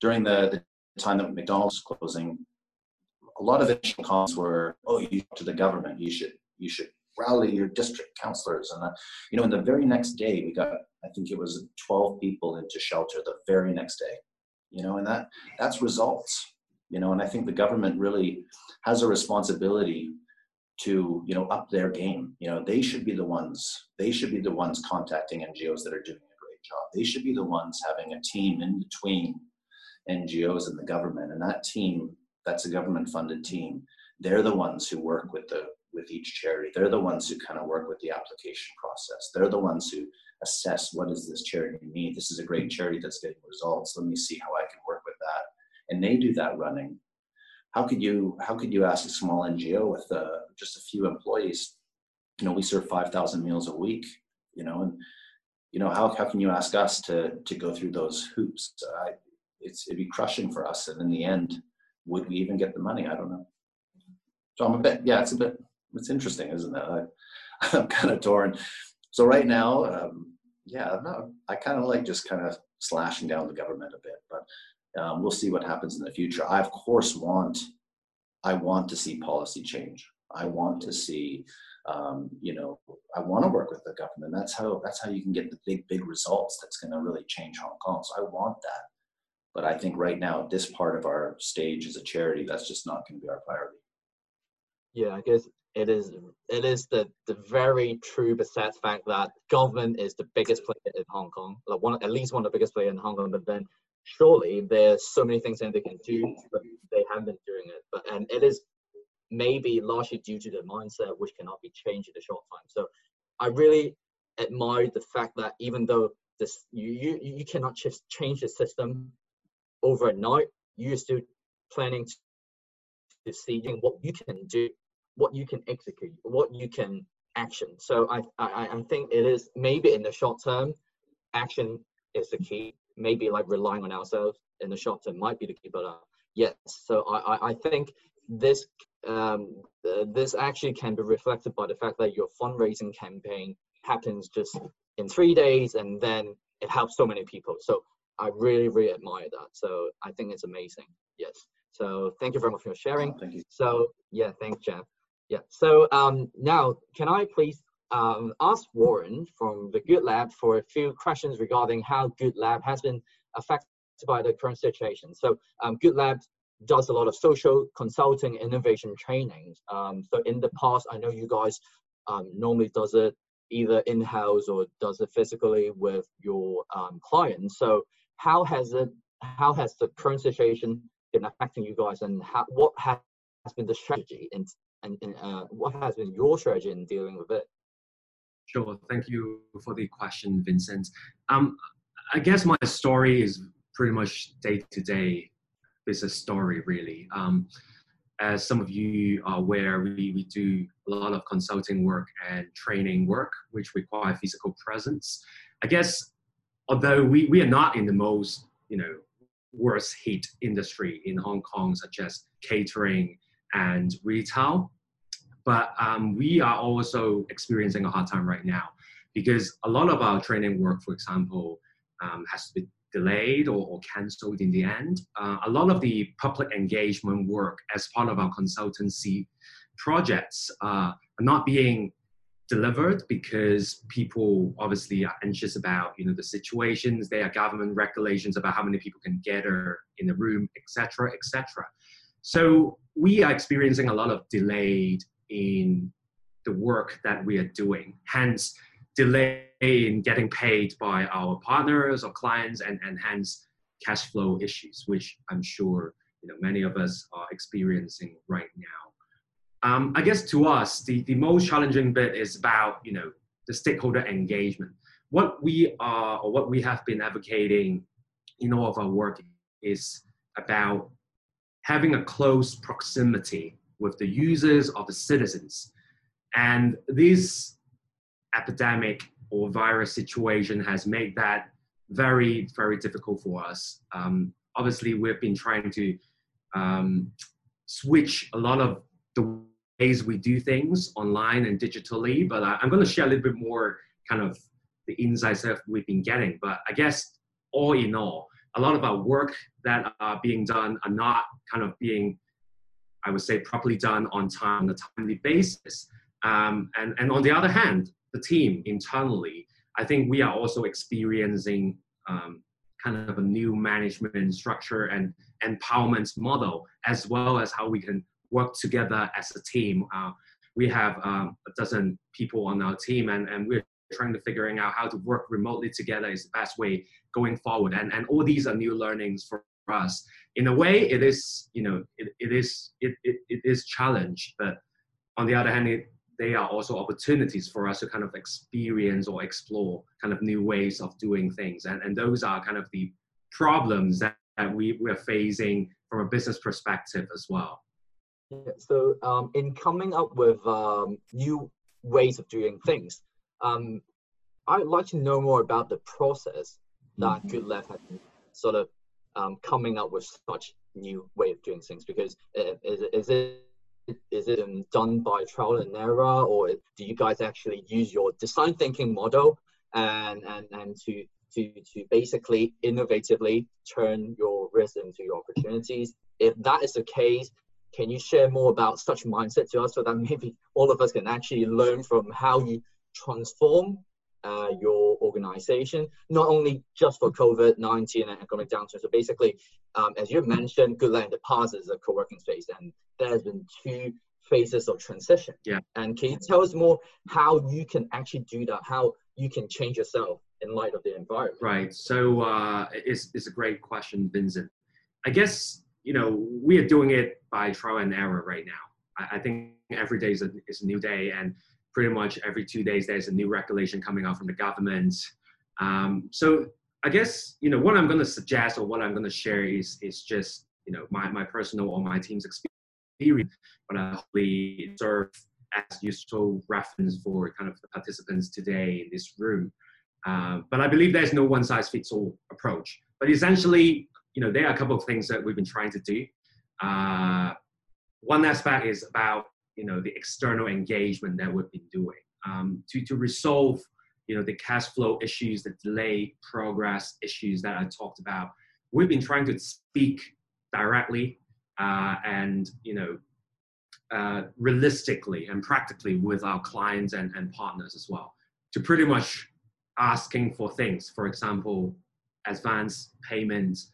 during the, the time that McDonald's was closing, a lot of initial comments were, "Oh, you to the government. You should you should rally your district councillors." And uh, you know, and the very next day, we got I think it was 12 people into shelter. The very next day, you know, and that that's results. You know, and I think the government really has a responsibility to you know up their game you know they should be the ones they should be the ones contacting ngos that are doing a great job they should be the ones having a team in between ngos and the government and that team that's a government funded team. They're the ones who work with the with each charity. They're the ones who kind of work with the application process. They're the ones who assess what does this charity need. This is a great charity that's getting results. Let me see how i can work with that. And they do that running. How could you how could you ask a small ngo with uh, just a few employees you know we serve 5000 meals a week you know and you know how, how can you ask us to to go through those hoops? I, it's it'd be crushing for us and in the end would we even get the money i don't know so i'm a bit yeah it's a bit it's interesting isn't it I, i'm kind of torn so right now um, yeah I'm not, i kind of like just kind of slashing down the government a bit but um, we'll see what happens in the future. I of course want, I want to see policy change. I want to see, um, you know, I want to work with the government. That's how that's how you can get the big big results. That's going to really change Hong Kong. So I want that. But I think right now, this part of our stage as a charity, that's just not going to be our priority. Yeah, I guess it is. It is the the very true sad fact that government is the biggest player in Hong Kong, like one at least one of the biggest players in Hong Kong. But then surely there's so many things that they can do, but they haven't been doing it. But and it is maybe largely due to the mindset which cannot be changed in a short time. So I really admire the fact that even though this you you, you cannot just change the system overnight, you're still planning to see what you can do, what you can execute, what you can action. So I I, I think it is maybe in the short term, action is the key maybe like relying on ourselves in the short term might be the key. But uh, yes, so I, I think this um, this actually can be reflected by the fact that your fundraising campaign happens just in three days and then it helps so many people. So I really, really admire that. So I think it's amazing. Yes. So thank you very much for sharing. Oh, thank you. So yeah, thanks, Jeff. Yeah. So um, now, can I please um, asked Warren from the Good Lab for a few questions regarding how Good Lab has been affected by the current situation. So um, Good Lab does a lot of social consulting innovation trainings. Um, so in the past, I know you guys um, normally does it either in-house or does it physically with your um, clients. So how has it, how has the current situation been affecting you guys and how, what has been the strategy and, and, and uh, what has been your strategy in dealing with it? Sure. Thank you for the question, Vincent. Um, I guess my story is pretty much day to day business story, really. Um, as some of you are aware, we, we do a lot of consulting work and training work, which require physical presence. I guess, although we, we are not in the most, you know, worst hit industry in Hong Kong, such as catering and retail, but um, we are also experiencing a hard time right now because a lot of our training work, for example, um, has to be delayed or, or cancelled in the end. Uh, a lot of the public engagement work as part of our consultancy projects uh, are not being delivered because people obviously are anxious about you know the situations there are government regulations about how many people can gather in the room etc etc so we are experiencing a lot of delayed in the work that we are doing. Hence, delay in getting paid by our partners or clients, and, and hence cash flow issues, which I'm sure you know many of us are experiencing right now. Um, I guess to us, the, the most challenging bit is about you know the stakeholder engagement. What we are or what we have been advocating in all of our work is about having a close proximity with the users or the citizens. And this epidemic or virus situation has made that very, very difficult for us. Um, obviously, we've been trying to um, switch a lot of the ways we do things online and digitally, but I, I'm going to share a little bit more kind of the insights that we've been getting. But I guess all in all, a lot of our work that are being done are not kind of being I would say, properly done on time on a timely basis. Um, and, and on the other hand, the team internally, I think we are also experiencing um, kind of a new management structure and empowerment model, as well as how we can work together as a team. Uh, we have um, a dozen people on our team, and, and we're trying to figuring out how to work remotely together is the best way going forward. And, and all these are new learnings for us. In a way, it is, you know, it, it is it, it, it is challenge, but on the other hand, it, they are also opportunities for us to kind of experience or explore kind of new ways of doing things. And, and those are kind of the problems that, that we, we're facing from a business perspective as well. Yeah, so um, in coming up with um, new ways of doing things, um, I'd like to know more about the process that mm-hmm. Good Lab has sort of um, coming up with such new way of doing things because uh, is, is it is it done by trial and error or do you guys actually use your design thinking model and and, and to to to basically innovatively turn your risks into your opportunities if that is the case can you share more about such mindset to us so that maybe all of us can actually learn from how you transform uh, your organization, not only just for COVID-19 and economic downturn. So basically, um, as you mentioned, Good Lab in the past is a co-working space, and there has been two phases of transition. Yeah. And can you tell us more how you can actually do that, how you can change yourself in light of the environment? Right. So uh, it's, it's a great question, Vincent. I guess, you know, we are doing it by trial and error right now. I, I think every day is a, is a new day. And pretty much every two days there's a new regulation coming out from the government. Um, so I guess you know what I'm going to suggest or what I'm going to share is is just you know my my personal or my team's experience, but I hopefully serve as useful reference for kind of the participants today in this room. Uh, but I believe there's no one size fits all approach. But essentially, you know, there are a couple of things that we've been trying to do. Uh, one aspect is about you know the external engagement that we've been doing um, to to resolve you know the cash flow issues, the delay progress issues that I talked about. We've been trying to speak directly uh, and you know uh, realistically and practically with our clients and, and partners as well to pretty much asking for things for example advance payments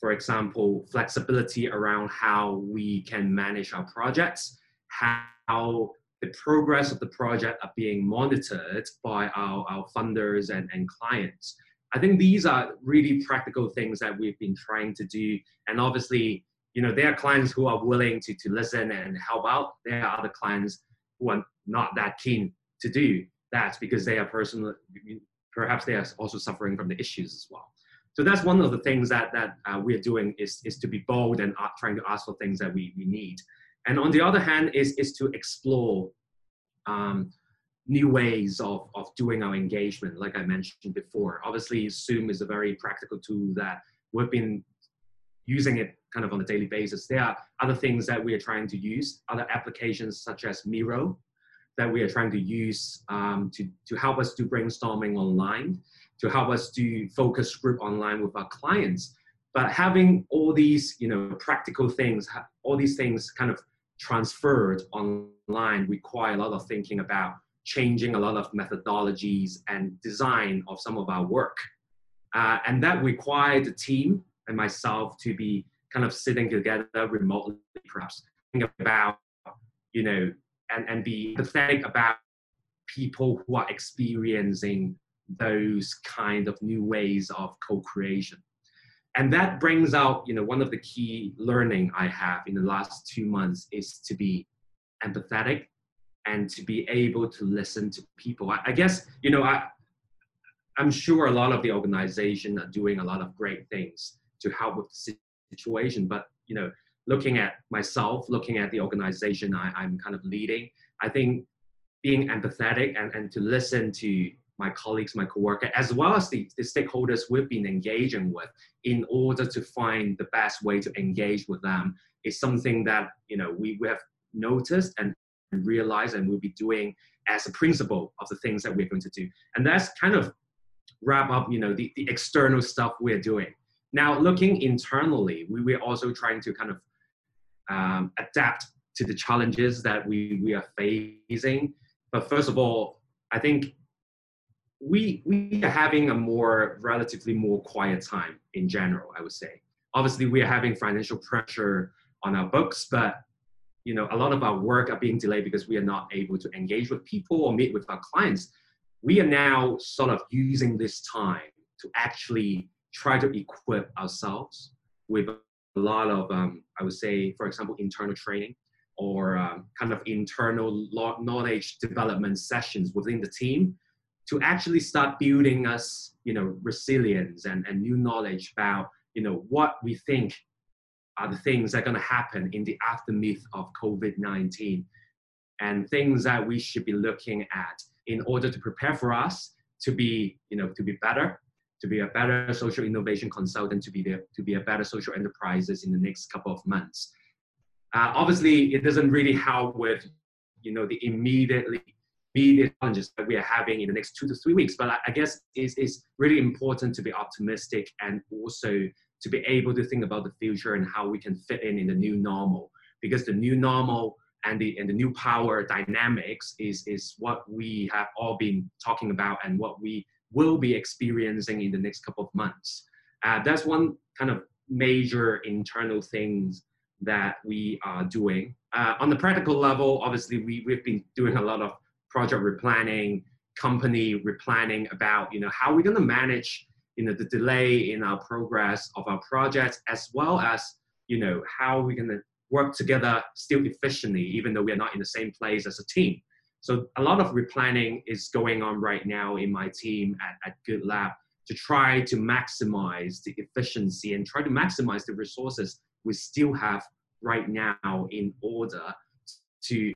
for example flexibility around how we can manage our projects how the progress of the project are being monitored by our, our funders and, and clients. I think these are really practical things that we've been trying to do. And obviously, you know, there are clients who are willing to, to listen and help out. There are other clients who are not that keen to do that because they are personal, perhaps they are also suffering from the issues as well. So that's one of the things that, that uh, we're doing is, is to be bold and trying to ask for things that we, we need. And on the other hand, is, is to explore um, new ways of, of doing our engagement, like I mentioned before. Obviously, Zoom is a very practical tool that we've been using it kind of on a daily basis. There are other things that we are trying to use, other applications such as Miro that we are trying to use um, to, to help us do brainstorming online, to help us do focus group online with our clients. But having all these, you know, practical things, all these things kind of transferred online require a lot of thinking about changing a lot of methodologies and design of some of our work. Uh, and that required the team and myself to be kind of sitting together remotely, perhaps think about, you know, and, and be empathetic about people who are experiencing those kind of new ways of co-creation. And that brings out you know one of the key learning i have in the last two months is to be empathetic and to be able to listen to people. I, I guess you know i i'm sure a lot of the organization are doing a lot of great things to help with the situation but you know looking at myself looking at the organization I, i'm kind of leading i think being empathetic and, and to listen to my colleagues, my coworker, as well as the, the stakeholders we've been engaging with in order to find the best way to engage with them is something that, you know, we, we have noticed and realized and we'll be doing as a principle of the things that we're going to do. And that's kind of wrap up, you know, the, the external stuff we're doing. Now, looking internally, we, we're also trying to kind of um, adapt to the challenges that we, we are facing. But first of all, I think we we are having a more relatively more quiet time in general i would say obviously we are having financial pressure on our books but you know, a lot of our work are being delayed because we are not able to engage with people or meet with our clients. We are now sort of using this time to actually try to equip ourselves with lot of, um, I would say, for example, internal training or um, kind of internal knowledge development sessions within the team to actually start building us, you know, resilience and, and new knowledge about, you know, what we think are the things that are going to happen in the aftermath of COVID-19 and things that we should be looking at in order to prepare for us to be, you know, to be better, to be a better social innovation consultant, to be there, to be a better social enterprises in the next couple of months. Uh, obviously, it doesn't really help with, you know, the immediately immediate challenges that we are having in the next two to three weeks. But I, I guess it's, it's really important to be optimistic and also to be able to think about the future and how we can fit in in the new normal because the new normal and the and the new power dynamics is is what we have all been talking about and what we will be experiencing in the next couple of months uh, that's one kind of major internal things that we are doing uh, on the practical level obviously we, we've been doing a lot of project replanning company replanning about you know how we're going to manage you know, the delay in our progress of our projects, as well as, you know, how we're going to work together still efficiently, even though we are not in the same place as a team. So a lot of replanning is going on right now in my team at, at Good Lab to try to maximize the efficiency and try to maximize the resources we still have right now in order to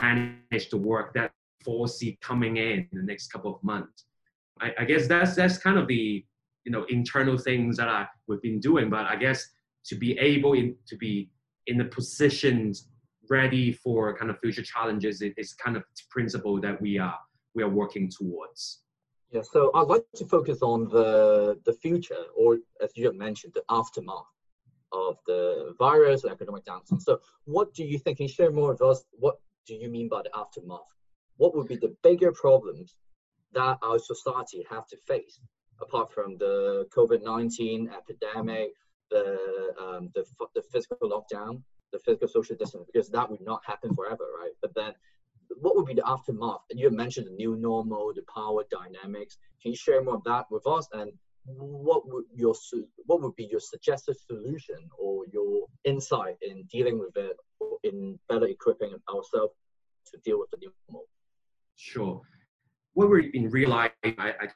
manage the work that foresee coming in, in the next couple of months. I, I guess that's that's kind of the you know internal things that I, we've been doing but i guess to be able in, to be in the positions ready for kind of future challenges is kind of principle that we are we are working towards. Yeah so i'd like to focus on the the future or as you have mentioned the aftermath of the virus or economic downturn. So what do you think can you share more with us what do you mean by the aftermath? What would be the bigger problems that our society have to face apart from the COVID-19 epidemic, the, um, the, the physical lockdown, the physical social distance, because that would not happen forever, right? But then what would be the aftermath? And you mentioned the new normal, the power dynamics. Can you share more of that with us? And what would your what would be your suggested solution or your insight in dealing with it, in better equipping ourselves to deal with the new normal? Sure. What we've been realizing, I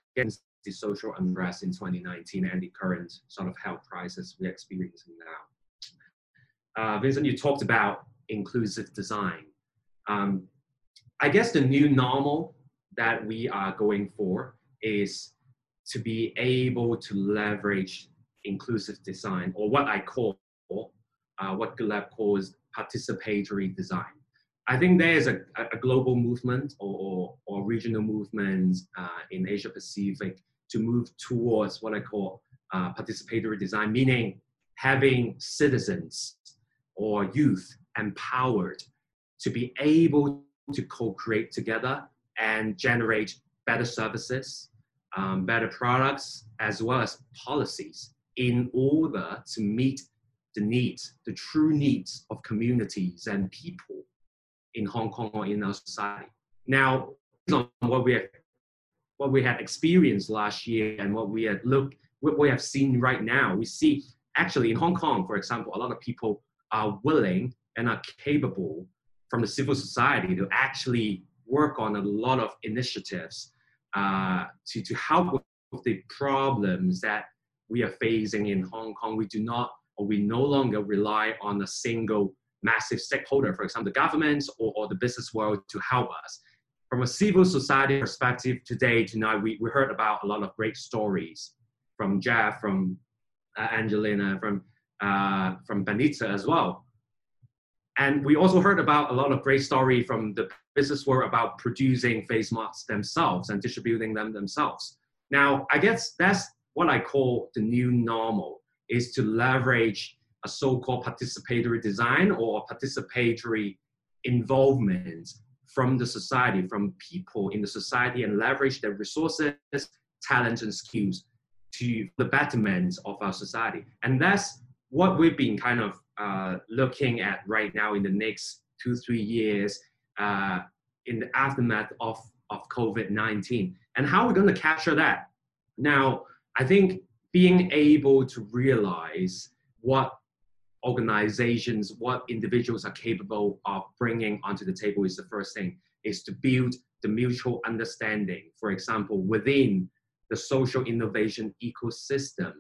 the social unrest in 2019 and the current sort of health crisis we're experiencing now. Uh, Vincent, you talked about inclusive design. Um, I guess the new normal that we are going for is to be able to leverage inclusive design, or what I call, uh, what GoodLab calls participatory design. I think there is a, a global movement or, or, or regional movement uh, in Asia Pacific to move towards what I call uh, participatory design, meaning having citizens or youth empowered to be able to co-create together and generate better services, um, better products, as well as policies in order to meet the needs, the true needs of communities and people in Hong Kong or in our society. Now, what we have what we had experienced last year and what we had looked what we have seen right now we see actually in hong kong for example a lot of people are willing and are capable from the civil society to actually work on a lot of initiatives uh, to, to help with the problems that we are facing in hong kong. We do not or we no longer rely on a single massive stakeholder for example the governments or, or the business world to help us. From a civil society perspective today, tonight, we, we heard about a lot of great stories from Jeff, from uh, Angelina, from, uh, from Benita as well. And we also heard about a lot of great story from the business world about producing face masks themselves and distributing them themselves. Now, I guess that's what I call the new normal, is to leverage a so-called participatory design or participatory involvement from the society, from people in the society, and leverage their resources, talents, and skills to the betterment of our society. And that's what we've been kind of uh, looking at right now in the next two, three years uh, in the aftermath of, of COVID-19. And how we're we going to capture that? Now, I think being able to realize what organizations, what individuals are capable of bringing onto the table is the first thing, is to build the mutual understanding, for example, within the social innovation ecosystem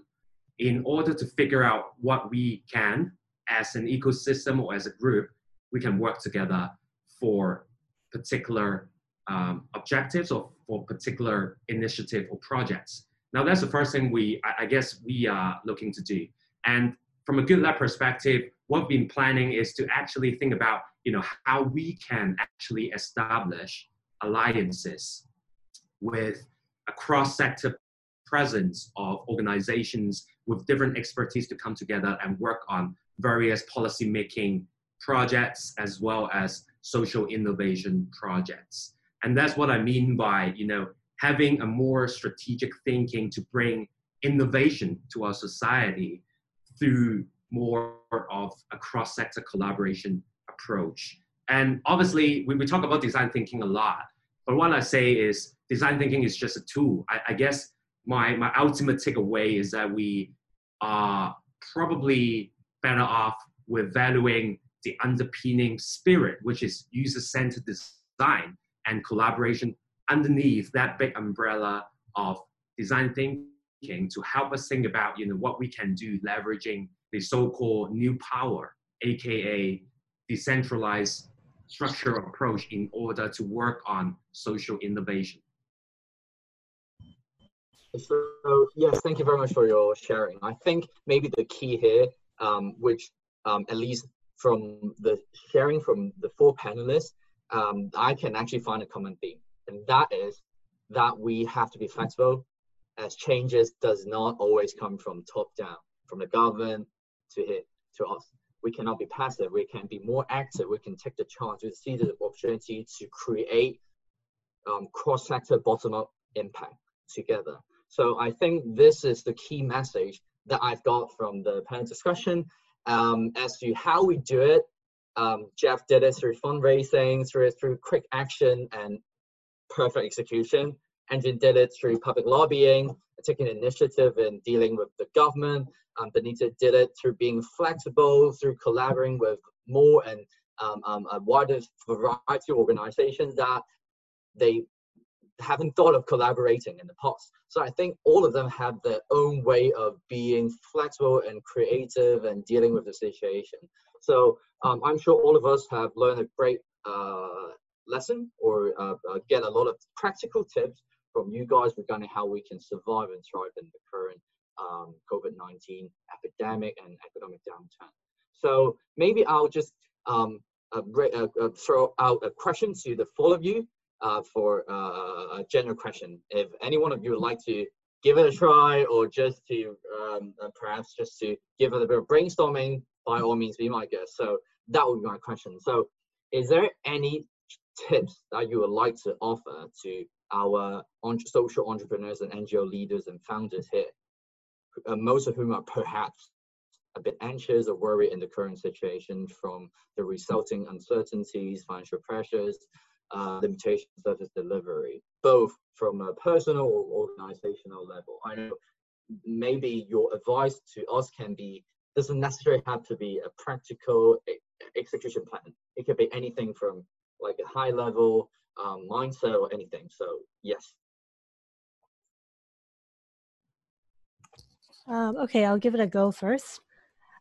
in order to figure out what we can as an ecosystem or as a group, we can work together for particular um, objectives or for particular initiative or projects. Now that's the first thing we, I, guess we are looking to do. And from a good lab perspective, what we've been planning is to actually think about, you know, how we can actually establish alliances with a cross-sector presence of organizations with different expertise to come together and work on various policy making projects as well as social innovation projects. And that's what I mean by, you know, having a more strategic thinking to bring innovation to our society through more of a cross-sector collaboration approach. And obviously, we, we talk about design thinking a lot, but what I say is design thinking is just a tool. I, I guess my, my ultimate takeaway is that we are probably better off with valuing the underpinning spirit, which is user-centered design and collaboration underneath that big umbrella of design thinking to help us think about you know what we can do leveraging the so-called new power aka decentralized structural approach in order to work on social innovation so yes thank you very much for your sharing i think maybe the key here um, which um, at least from the sharing from the four panelists um, i can actually find a common theme and that is that we have to be flexible as changes does not always come from top down, from the government to hit to us. We cannot be passive. We can be more active. We can take the chance. We see the opportunity to create um, cross-sector bottom-up impact together. So I think this is the key message that I've got from the panel discussion um, as to how we do it. Um, Jeff did it through fundraising, through through quick action and perfect execution. Angelyn did it through public lobbying, taking initiative in dealing with the government. Um, Benita did it through being flexible, through collaborating with more and um, um, a wider variety of organizations that they haven't thought of collaborating in the past. So I think all of them have their own way of being flexible and creative and dealing with the situation. So um, I'm sure all of us have learned a great uh, lesson or uh, uh, get a lot of practical tips from you guys regarding how we can survive and thrive in the current um, COVID-19 epidemic and economic downturn. So maybe I'll just um, uh, uh, uh, throw out a question to the four of you uh, for a general question. If any one of you would like to give it a try or just to um, perhaps just to give it a bit of brainstorming, by all means be my guest. So that would be my question. So is there any tips that you would like to offer to our social entrepreneurs and NGO leaders and founders here, uh, most of whom are perhaps a bit anxious or worried in the current situation from the resulting uncertainties, financial pressures, uh, limitations of service delivery, both from a personal or organizational level. I know maybe your advice to us can be doesn't necessarily have to be a practical execution plan. It could be anything from like a high level um, mindset or anything. So yes. Um, okay, I'll give it a go first.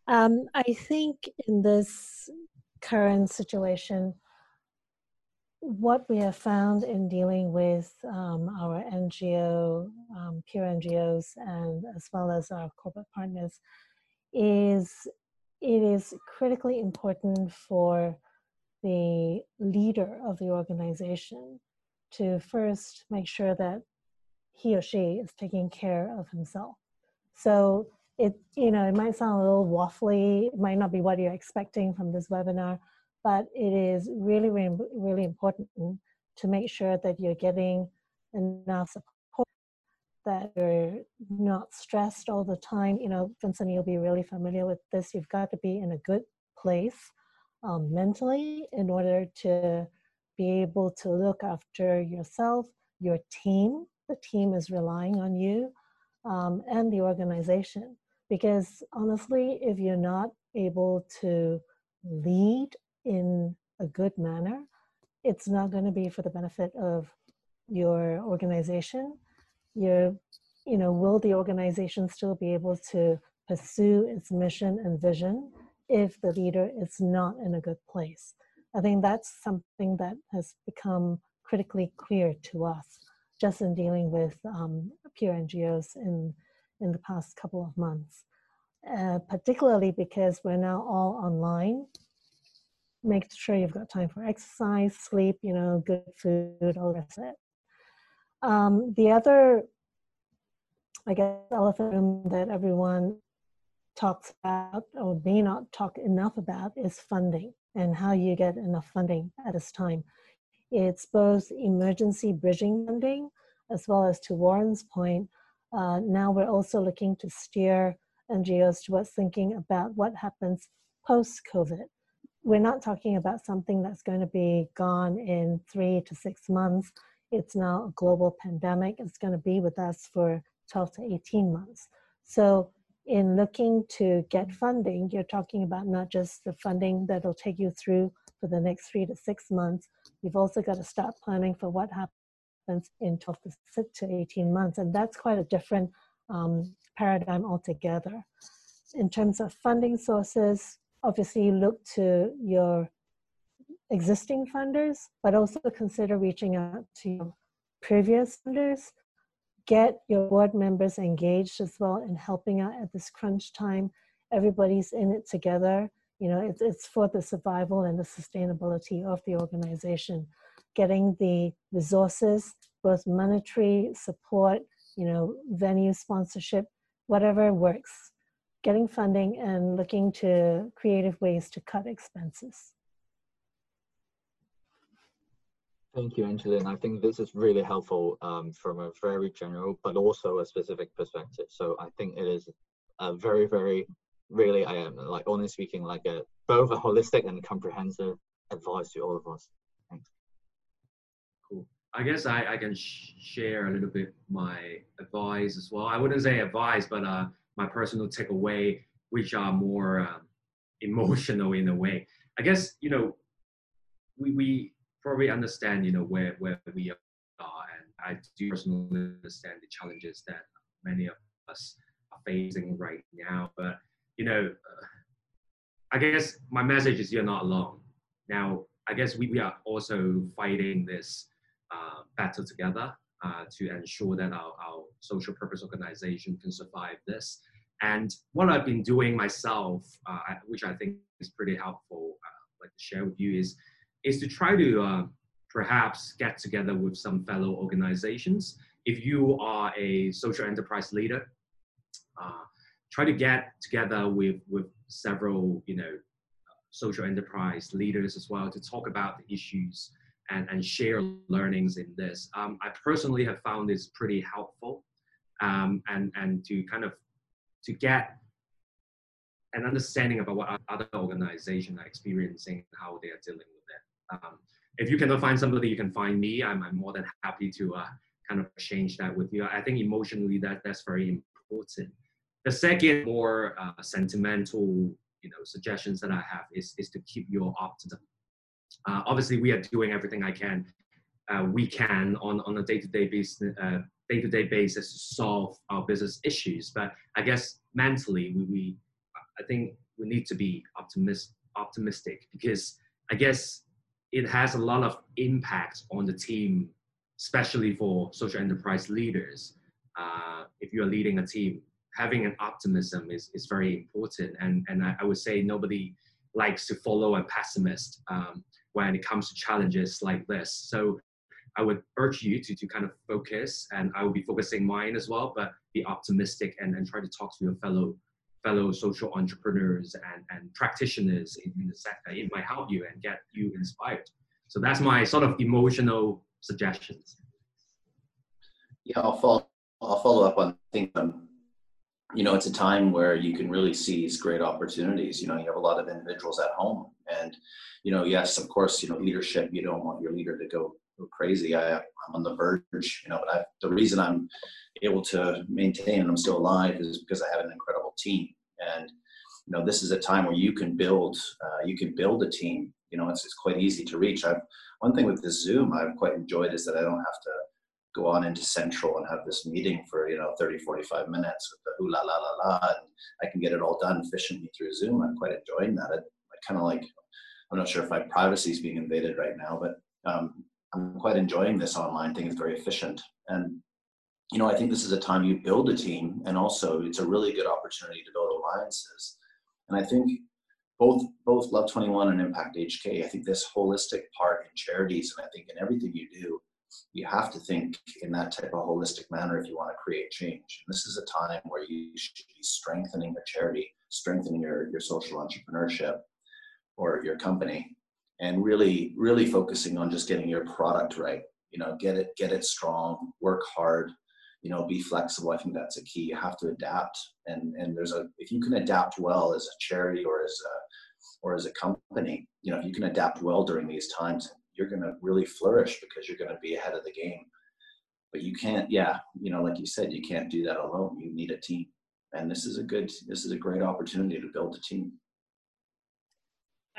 Um, I think in this current situation, what we have found in dealing with um, our NGO, um, peer NGOs, and as well as our corporate partners, is it is critically important for the leader of the organization to first make sure that he or she is taking care of himself. So it, you know, it might sound a little waffly, it might not be what you're expecting from this webinar, but it is really, really, really important to make sure that you're getting enough support, that you're not stressed all the time. You know, Vincent, you'll be really familiar with this. You've got to be in a good place um, mentally in order to be able to look after yourself, your team. The team is relying on you um, and the organization. Because honestly, if you're not able to lead in a good manner, it's not going to be for the benefit of your organization. Your, you know, will the organization still be able to pursue its mission and vision if the leader is not in a good place? I think that's something that has become critically clear to us just in dealing with um, peer NGOs in, in the past couple of months. Uh, particularly because we're now all online. Make sure you've got time for exercise, sleep, you know, good food, all that's it. Um, the other, I guess, elephant room that everyone talks about or may not talk enough about is funding and how you get enough funding at this time. It's both emergency bridging funding as well as to Warren's point, uh, now we're also looking to steer NGOs towards thinking about what happens post COVID. We're not talking about something that's going to be gone in three to six months. It's now a global pandemic. It's going to be with us for 12 to 18 months. So in looking to get funding, you're talking about not just the funding that'll take you through for the next three to six months. You've also got to start planning for what happens in 12 to 18 months. And that's quite a different um, paradigm altogether. In terms of funding sources, obviously you look to your existing funders, but also consider reaching out to your previous funders get your board members engaged as well in helping out at this crunch time. Everybody's in it together. You know, it's, it's for the survival and the sustainability of the organization. Getting the resources, both monetary support, you know, venue sponsorship, whatever works. Getting funding and looking to creative ways to cut expenses. Thank you, Angelyn. I think this is really helpful um, from a very general, but also a specific perspective. So I think it is a very, very, really, I am like honestly speaking, like a both a holistic and comprehensive advice to all of us. Thanks. Cool. I guess I, I can sh share a little bit my advice as well. I wouldn't say advice, but uh, my personal takeaway, which are more um, emotional in a way. I guess you know, we we probably understand, you know, where, where we are. And I do personally understand the challenges that many of us are facing right now. But, you know, uh, I guess my message is you're not alone. Now, I guess we, we are also fighting this uh, battle together uh, to ensure that our, our social purpose organization can survive this. And what I've been doing myself, uh, which I think is pretty helpful, uh, like to share with you, is is to try to uh, perhaps get together with some fellow organizations. If you are a social enterprise leader, uh, try to get together with, with several, you know, social enterprise leaders as well to talk about the issues and, and share learnings in this. Um, I personally have found this pretty helpful um, and, and to kind of to get an understanding about what other organizations are experiencing, and how they are dealing with um, if you cannot find somebody, you can find me. I'm, I'm more than happy to uh, kind of change that with you. I think emotionally that that's very important. The second more uh, sentimental, you know, suggestions that I have is is to keep your optimism. Uh, obviously, we are doing everything I can, uh, we can on on a day-to-day basis, uh, day-to-day basis to solve our business issues. But I guess mentally, we, we I think we need to be optimist optimistic because I guess it has a lot of impact on the team, especially for social enterprise leaders. Uh, if you're leading a team, having an optimism is, is very important. And, and I, I would say nobody likes to follow a pessimist um, when it comes to challenges like this. So I would urge you to, to kind of focus, and I will be focusing mine as well, but be optimistic and, and try to talk to your fellow fellow social entrepreneurs and, and practitioners in, in the sector. It might help you and get you inspired. So that's my sort of emotional suggestions. Yeah, I'll follow, I'll follow up on, I think, um, you know, it's a time where you can really seize great opportunities. You know, you have a lot of individuals at home, and you know, yes, of course, you know, leadership. You don't want your leader to go crazy. I, I'm on the verge, you know, but I, the reason I'm able to maintain and I'm still alive is because I have an incredible team, and you know, this is a time where you can build, uh, you can build a team. You know, it's, it's quite easy to reach. I've one thing with this Zoom I've quite enjoyed is that I don't have to go on into central and have this meeting for you know 30 45 minutes with the ooh la la la la and i can get it all done efficiently through zoom i'm quite enjoying that i, I kind of like i'm not sure if my privacy is being invaded right now but um, i'm quite enjoying this online thing it's very efficient. And you know i think this is a time you build a team and also it's a really good opportunity to build alliances. And i think both both love 21 and impact hk i think this holistic part in charities and i think in everything you do you have to think in that type of holistic manner if you want to create change. And this is a time where you should be strengthening your charity, strengthening your, your social entrepreneurship or your company, and really, really focusing on just getting your product right. You know, get it, get it strong, work hard, you know, be flexible. I think that's a key. You have to adapt. And and there's a if you can adapt well as a charity or as a or as a company, you know, if you can adapt well during these times you're going to really flourish because you're going to be ahead of the game. But you can't, yeah, you know, like you said, you can't do that alone. You need a team. And this is a good, this is a great opportunity to build a team.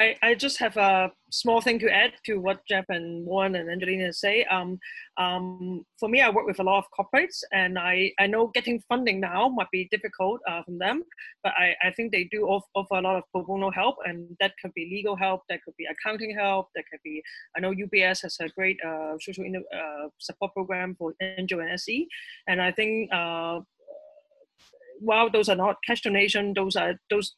I, I just have a small thing to add to what Jeff and Warren and Angelina say. Um, um, for me, I work with a lot of corporates, and I, I know getting funding now might be difficult uh, from them, but I, I think they do offer offer a lot of pro bono help, and that could be legal help, that could be accounting help, that could be, I know UBS has a great uh, social uh, support program for NGO and SE, and I think uh, while those are not cash donation, those are those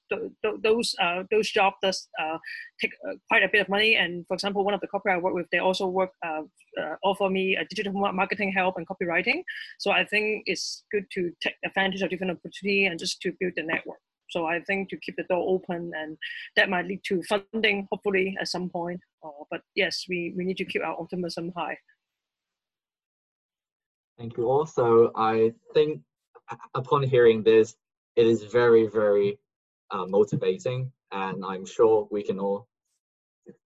those uh, those jobs does uh, take uh, quite a bit of money. And for example, one of the corporate I work with, they also work uh, uh, offer me a digital marketing help and copywriting. So I think it's good to take advantage of different opportunity and just to build the network. So I think to keep the door open and that might lead to funding hopefully at some point. Uh, but yes, we, we need to keep our optimism high. Thank you. Also, I think upon hearing this, it is very, very uh, motivating, and I'm sure we can all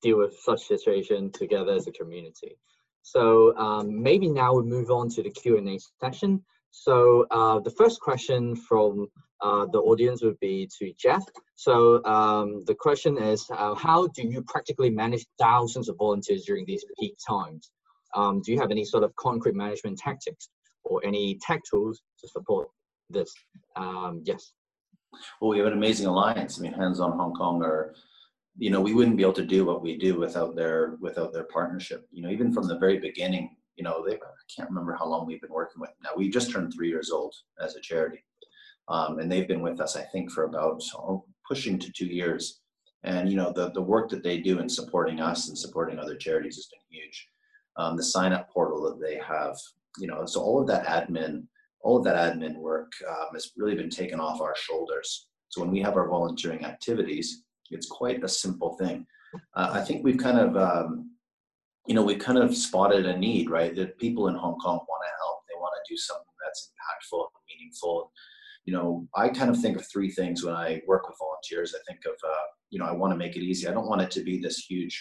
deal with such situation together as a community. So um, maybe now we move on to the Q&A session. So uh, the first question from uh, the audience would be to Jeff. So um, the question is, uh, how do you practically manage thousands of volunteers during these peak times? Um, do you have any sort of concrete management tactics or any tech tools to support this. Um, yes. Well, we have an amazing alliance. I mean, Hands on Hong Kong are, you know, we wouldn't be able to do what we do without their without their partnership. You know, even from the very beginning, you know, they I can't remember how long we've been working with. Now we just turned three years old as a charity, um, and they've been with us, I think, for about oh, pushing to two years. And you know, the the work that they do in supporting us and supporting other charities has been huge. Um, the sign up portal that they have, you know, so all of that admin all of that admin work um, has really been taken off our shoulders. So when we have our volunteering activities, it's quite a simple thing. Uh, I think we've kind of, um, you know, we've kind of spotted a need, right? That people in Hong Kong want to help. They want to do something that's impactful and meaningful. You know, I kind of think of three things when I work with volunteers. I think of, uh, you know, I want to make it easy. I don't want it to be this huge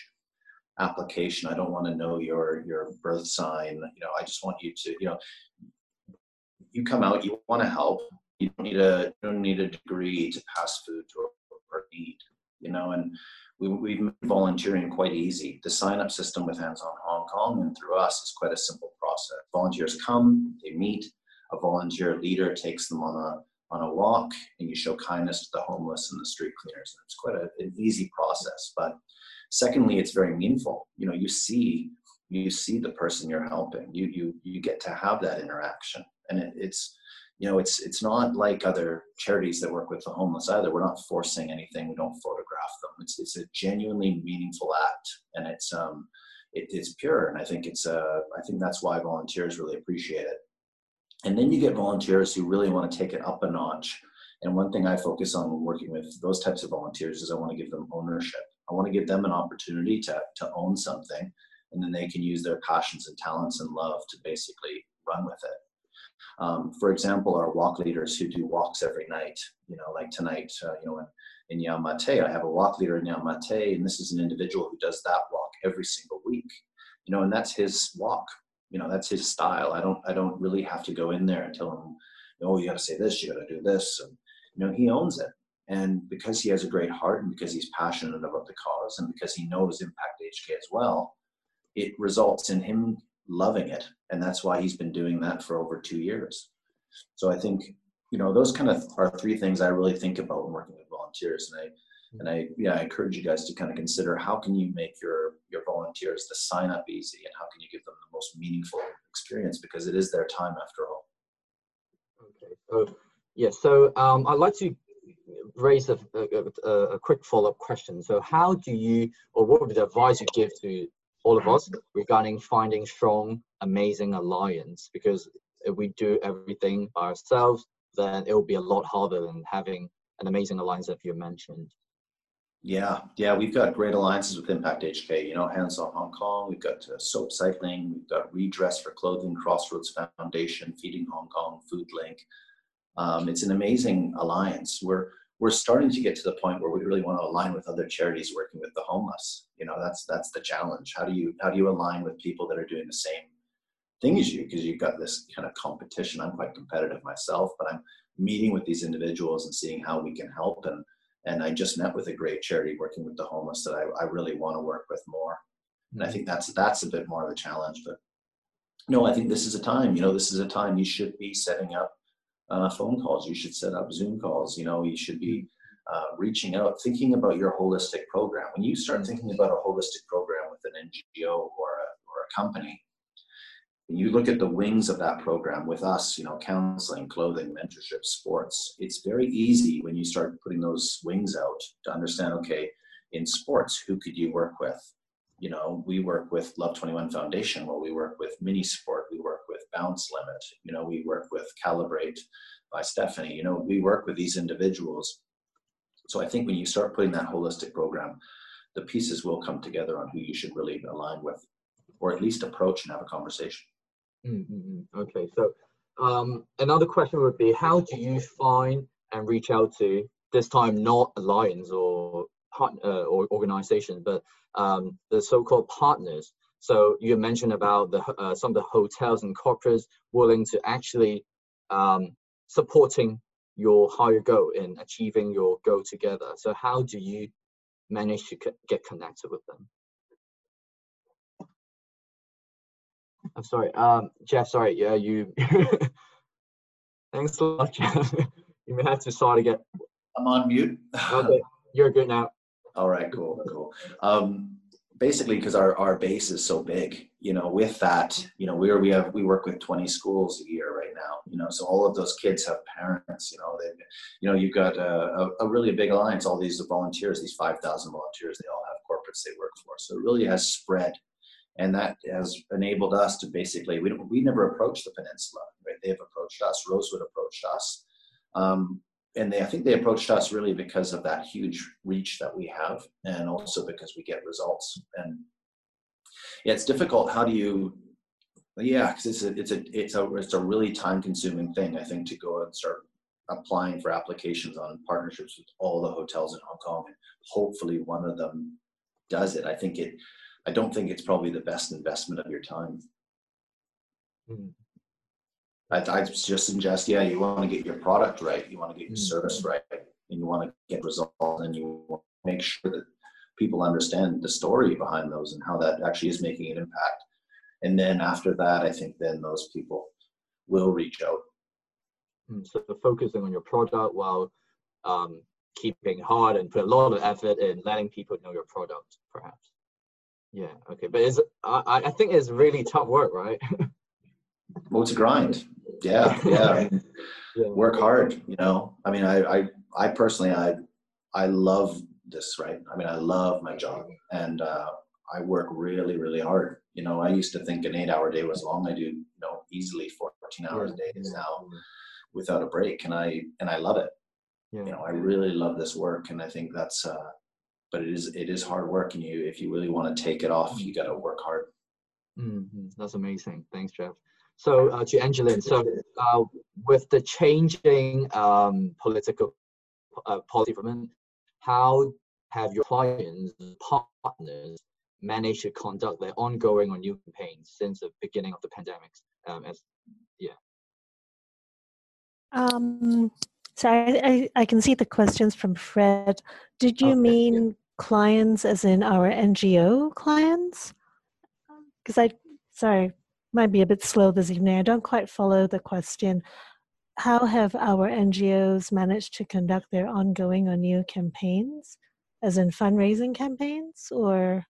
application. I don't want to know your your birth sign. You know, I just want you to, you know, you come out, you want to help. You don't need a you don't need a degree to pass food to a, need, you know. And we, we've made volunteering quite easy. The sign up system with Hands on Hong Kong and through us is quite a simple process. Volunteers come, they meet. A volunteer leader takes them on a on a walk, and you show kindness to the homeless and the street cleaners. And it's quite a, an easy process. But secondly, it's very meaningful. You know, you see you see the person you're helping. You you you get to have that interaction and it, it's you know it's it's not like other charities that work with the homeless either. We're not forcing anything. We don't photograph them. It's it's a genuinely meaningful act. And it's um it, it's pure. And i think it's uh i think that's why volunteers really appreciate it. And then you get volunteers who really want to take it up a notch. And one thing i focus on when working with those types of volunteers is i want to give them ownership. I want to give them an opportunity to to own something. And then they can use their passions and talents and love to basically run with it Um, for example, our walk leaders who do walks every night, you know, like tonight, uh, you know, in, in Yau Ma Tei, I have a walk leader in Yau Ma Tei, and this is an individual who does that walk every single week, you know, and that's his walk, you know, that's his style. I don't, I don't really have to go in there and tell him, oh, you got to say this, you got to do this, and you know, he owns it. And because he has a great heart, and because he's passionate about the cause, and because he knows Impact HK as well, it results in him loving it. And that's why he's been doing that for over two years. So i think you know those kind of are three things i really think about when working with volunteers. And i and i yeah i encourage you guys to kind of consider how can you make your your volunteers to sign up easy and how can you give them the most meaningful experience because it is their time after all. Okay so yeah so um, i'd like to raise a, a, a quick follow-up question. So how do you or what would the advice you give to all of us regarding finding strong, amazing alliance. Because if we do everything by ourselves, then it will be a lot harder than having an amazing alliance that you mentioned. Yeah, yeah, we've got great alliances with Impact HK. You know, Hands on Hong Kong. We've got uh, Soap Cycling. We've got Redress for Clothing, Crossroads Foundation, Feeding Hong Kong, Food Link. Um, it's an amazing alliance. We're we're starting to get to the point where we really want to align with other charities working with the homeless. You know, that's that's the challenge. How do you how do you align with people that are doing the same thing as you? Because you've got this kind of competition. I'm quite competitive myself, but I'm meeting with these individuals and seeing how we can help. And and I just met with a great charity working with the homeless that I, I really want to work with more. And I mm-hmm. think that's that's a bit more of a challenge. But no, I think this is a time. You know, this is a time you should be setting up uh, phone calls. You should set up Zoom calls. You know, you should be uh, reaching out, thinking about your holistic program. When you start thinking about a holistic program with an NGO or a, or a company, and you look at the wings of that program with us, you know, counseling, clothing, mentorship, sports, it's very easy when you start putting those wings out to understand, okay, in sports, who could you work with? You know, we work with Love 21 Foundation, well, we work with Mini Sport, we work with Bounce Limit, you know, we work with Calibrate by Stephanie, you know, we work with these individuals. So I think when you start putting that holistic program, the pieces will come together on who you should really align with, or at least approach and have a conversation. Mm-hmm. Okay, so um, another question would be how do you find and reach out to this time not alliance or partner or organization, but um, the so-called partners so you mentioned about the, uh, some of the hotels and corporates willing to actually um, supporting your higher goal in achieving your goal together. So how do you manage to get connected with them? I'm sorry, um, Jeff. Sorry, yeah, you. Thanks a lot, Jeff. you may have to start again. I'm on mute. okay, you're good now. All right, cool, cool. Um, basically because our, our base is so big you know with that you know we're, we have we work with 20 schools a year right now you know so all of those kids have parents you know they you know you've got a, a, really big alliance. All these volunteers these 5000 volunteers they all have corporates they work for. So it really has spread and that has enabled us to basically we, we never approached the peninsula right? They've approached us rosewood approached us. Um, and they, I think they approached us really because of that huge reach that we have, and also because we get results. And yeah, it's difficult. How do you? Yeah, because it's a it's a it's a it's a really time consuming thing. I think to go and start applying for applications on partnerships with all the hotels in Hong Kong, and hopefully one of them does it. I think it. I don't think it's probably the best investment of your time. Mm. I, I just suggest, yeah, you want to get your product right, you want to get your service mm-hmm. right, and you want to get results, and you want to make sure that people understand the story behind those and how that actually is making an impact. And then after that, I think then those people will reach out. Mm, so focusing on your product while um, keeping hard and put a lot of effort in letting people know your product, perhaps. Yeah. Okay. But it's I, I think it's really tough work, right? well, it's a grind. Yeah, yeah. Work hard. You know, I mean, I, I, I personally, I, I love this. Right. I mean, I love my job, and uh, I work really, really hard. You know, I used to think an eight-hour day was long. I do, you know, easily 14 hours a day is now without a break, and I and I love it. Yeah. You know, I really love this work, and I think that's. Uh, but it is it is hard work, and you if you really want to take it off, you got to work hard. Mm-hmm. That's amazing. Thanks, Jeff. So uh, to Angelyn, so uh, with the changing um, political uh, policy environment, how have your clients, partners, managed to conduct their ongoing or new campaigns since the beginning of the pandemic? Um, as yeah. Um, so I, I, I, can see the questions from Fred. Did you okay, mean yeah. clients as in our NGO clients? Because I, sorry, might be a bit slow this evening. I don't quite follow the question. How have our NGOs managed to conduct their ongoing or new campaigns, as in fundraising campaigns, or?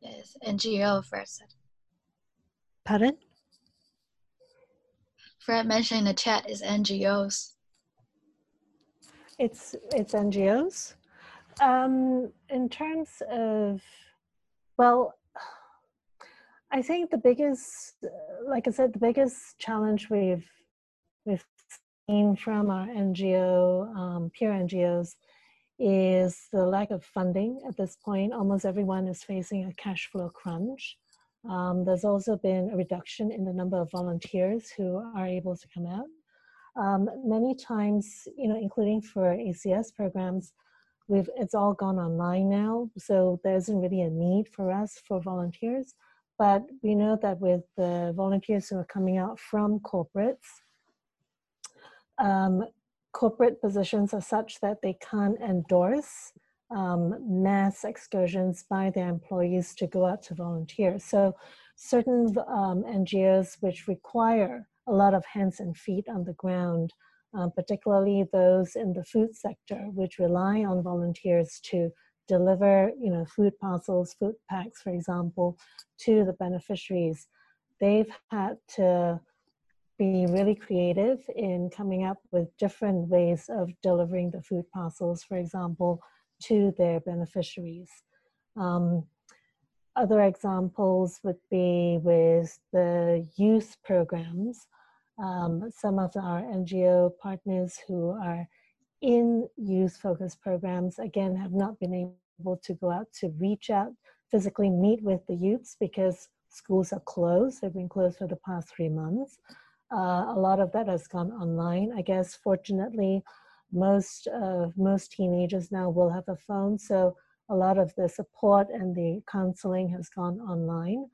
Yes, NGO first. Pardon? Fred mentioned in the chat is NGOs. It's it's NGOs. Um, in terms of, well, I think the biggest, like I said, the biggest challenge we've we've seen from our NGO, um, peer NGOs, is the lack of funding at this point. Almost everyone is facing a cash flow crunch. Um, there's also been a reduction in the number of volunteers who are able to come out. Um, many times, you know, including for ACS programs, we've it's all gone online now, so there isn't really a need for us for volunteers. But we know that with the volunteers who are coming out from corporates, um, corporate positions are such that they can't endorse um, mass excursions by their employees to go out to volunteer. So certain um, NGOs which require a lot of hands and feet on the ground, um, particularly those in the food sector, which rely on volunteers to deliver, you know, food parcels, food packs, for example, to the beneficiaries. They've had to be really creative in coming up with different ways of delivering the food parcels, for example, to their beneficiaries. Um, other examples would be with the youth programs. Um, some of our NGO partners who are in youth focused programs, again, have not been able to go out to reach out, physically meet with the youths because schools are closed. They've been closed for the past three months. Uh, a lot of that has gone online. I guess, fortunately, most of most teenagers now will have a phone, so a lot of the support and the counseling has gone online.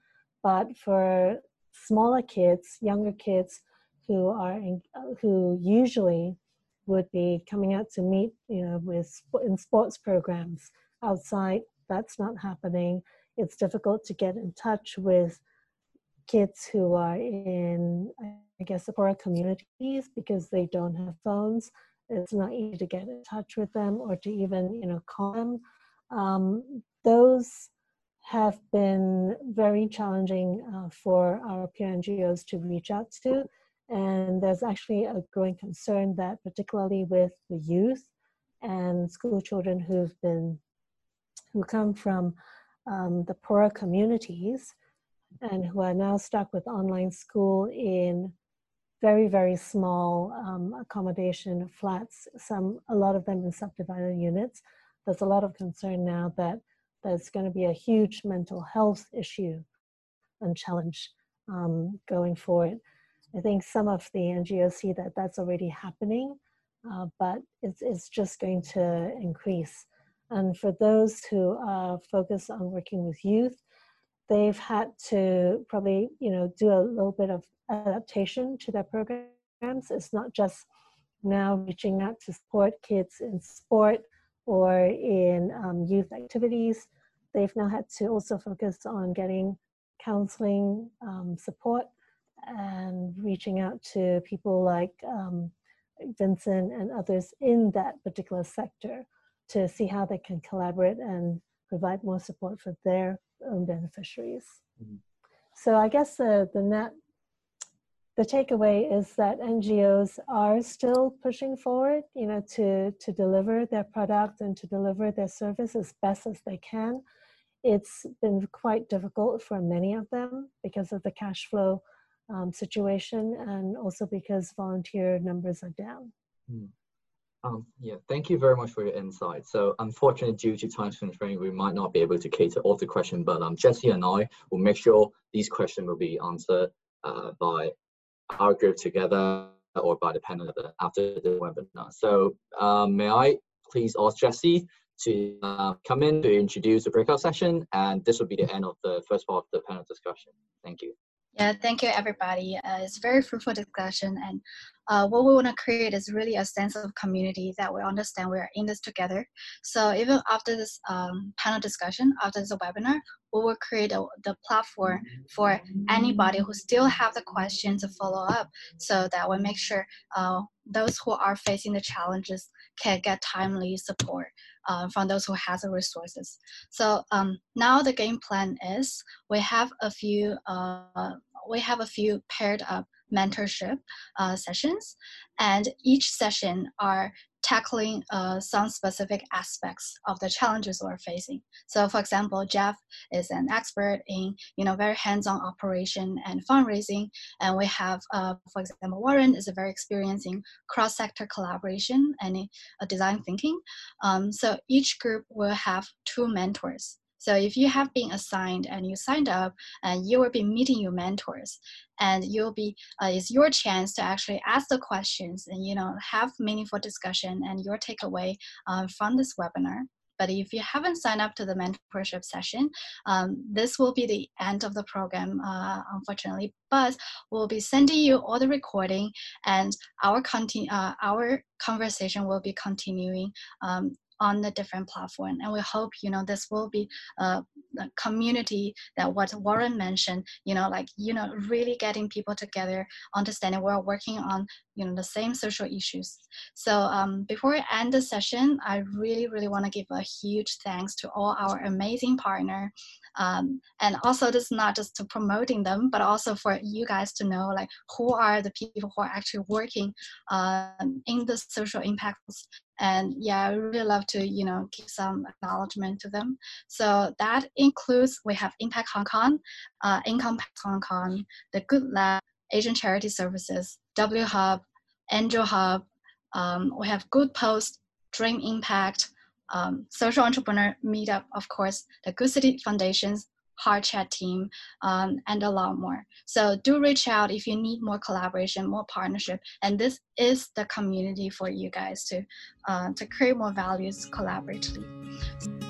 But for smaller kids, younger kids who are who usually would be coming out to meet, you know, with in sports programs outside, that's not happening. It's difficult to get in touch with kids who are in, I guess, poorer communities because they don't have phones. It's not easy to get in touch with them or to even, you know, call them. Um, those have been very challenging uh, for our peer NGOs to reach out to. And there's actually a growing concern that, particularly with the youth and school children who've been, who come from um, the poorer communities, and who are now stuck with online school in very very small um, accommodation flats some a lot of them in subdivided units there's a lot of concern now that there's going to be a huge mental health issue and challenge um, going forward i think some of the ngos see that that's already happening uh, but it's, it's just going to increase. And for those who are focused on working with youth they've had to probably you know do a little bit of adaptation to their programs. It's not just now reaching out to support kids in sport or in um, youth activities. They've now had to also focus on getting counseling um, support and reaching out to people like um, Vincent and others in that particular sector to see how they can collaborate and provide more support for their own beneficiaries. Mm-hmm. So I guess the, the net, the takeaway is that NGOs are still pushing forward, you know, to, to deliver their product and to deliver their service as best as they can. It's been quite difficult for many of them because of the cash flow um, situation and also because volunteer numbers are down. Mm. Um, yeah, thank you very much for your insight. So unfortunately, due to time constraint, we might not be able to cater all the questions, but um, Jessie and I will make sure these questions will be answered uh, by our group together or by the panel after the webinar. So um, may I please ask Jessie to uh, come in to introduce the breakout session, and this will be the end of the first part of the panel discussion. Thank you. Yeah, thank you, everybody. Uh, it's a very fruitful discussion, and uh, what we want to create is really a sense of community that we understand we are in this together. So even after this um, panel discussion, after this webinar, we will create a, the platform for anybody who still have the questions to follow up, so that we make sure uh, those who are facing the challenges can get timely support uh, from those who has the resources. So um, now the game plan is we have a few uh, we have a few paired up mentorship uh, sessions, and each session are tackling uh, some specific aspects of the challenges we're facing. So, for example, Jeff is an expert in you know very hands-on operation and fundraising, and we have, uh, for example, Warren is a very experienced in cross-sector collaboration and uh, design thinking. Um, so each group will have two mentors. So if you have been assigned and you signed up, and you will be meeting your mentors, and you'll be uh, it's your chance to actually ask the questions and you know have meaningful discussion and your takeaway uh, from this webinar. But if you haven't signed up to the mentorship session, um, this will be the end of the program, uh, unfortunately. But we'll be sending you all the recording, and our conti- uh, our conversation will be continuing um, on the different platform. And we hope, you know, this will be a, a, community that what Warren mentioned, you know, like, you know, really getting people together, understanding we're working on, you know, the same social issues. So um, before we end the session, I really, really want to give a huge thanks to all our amazing partner. Um, and also this is not just to promoting them, but also for you guys to know like who are the people who are actually working um, in the social impacts and yeah i really love to you know give some acknowledgement to them so that includes we have impact hong kong uh, Encompass hong kong the good lab asian charity services w hub angel hub um, we have good post dream impact um, social entrepreneur meetup of course the good city foundations HeartChat team, um, and a lot more. So do reach out if you need more collaboration, more partnership, and this is the community for you guys to uh, to create more values collaboratively.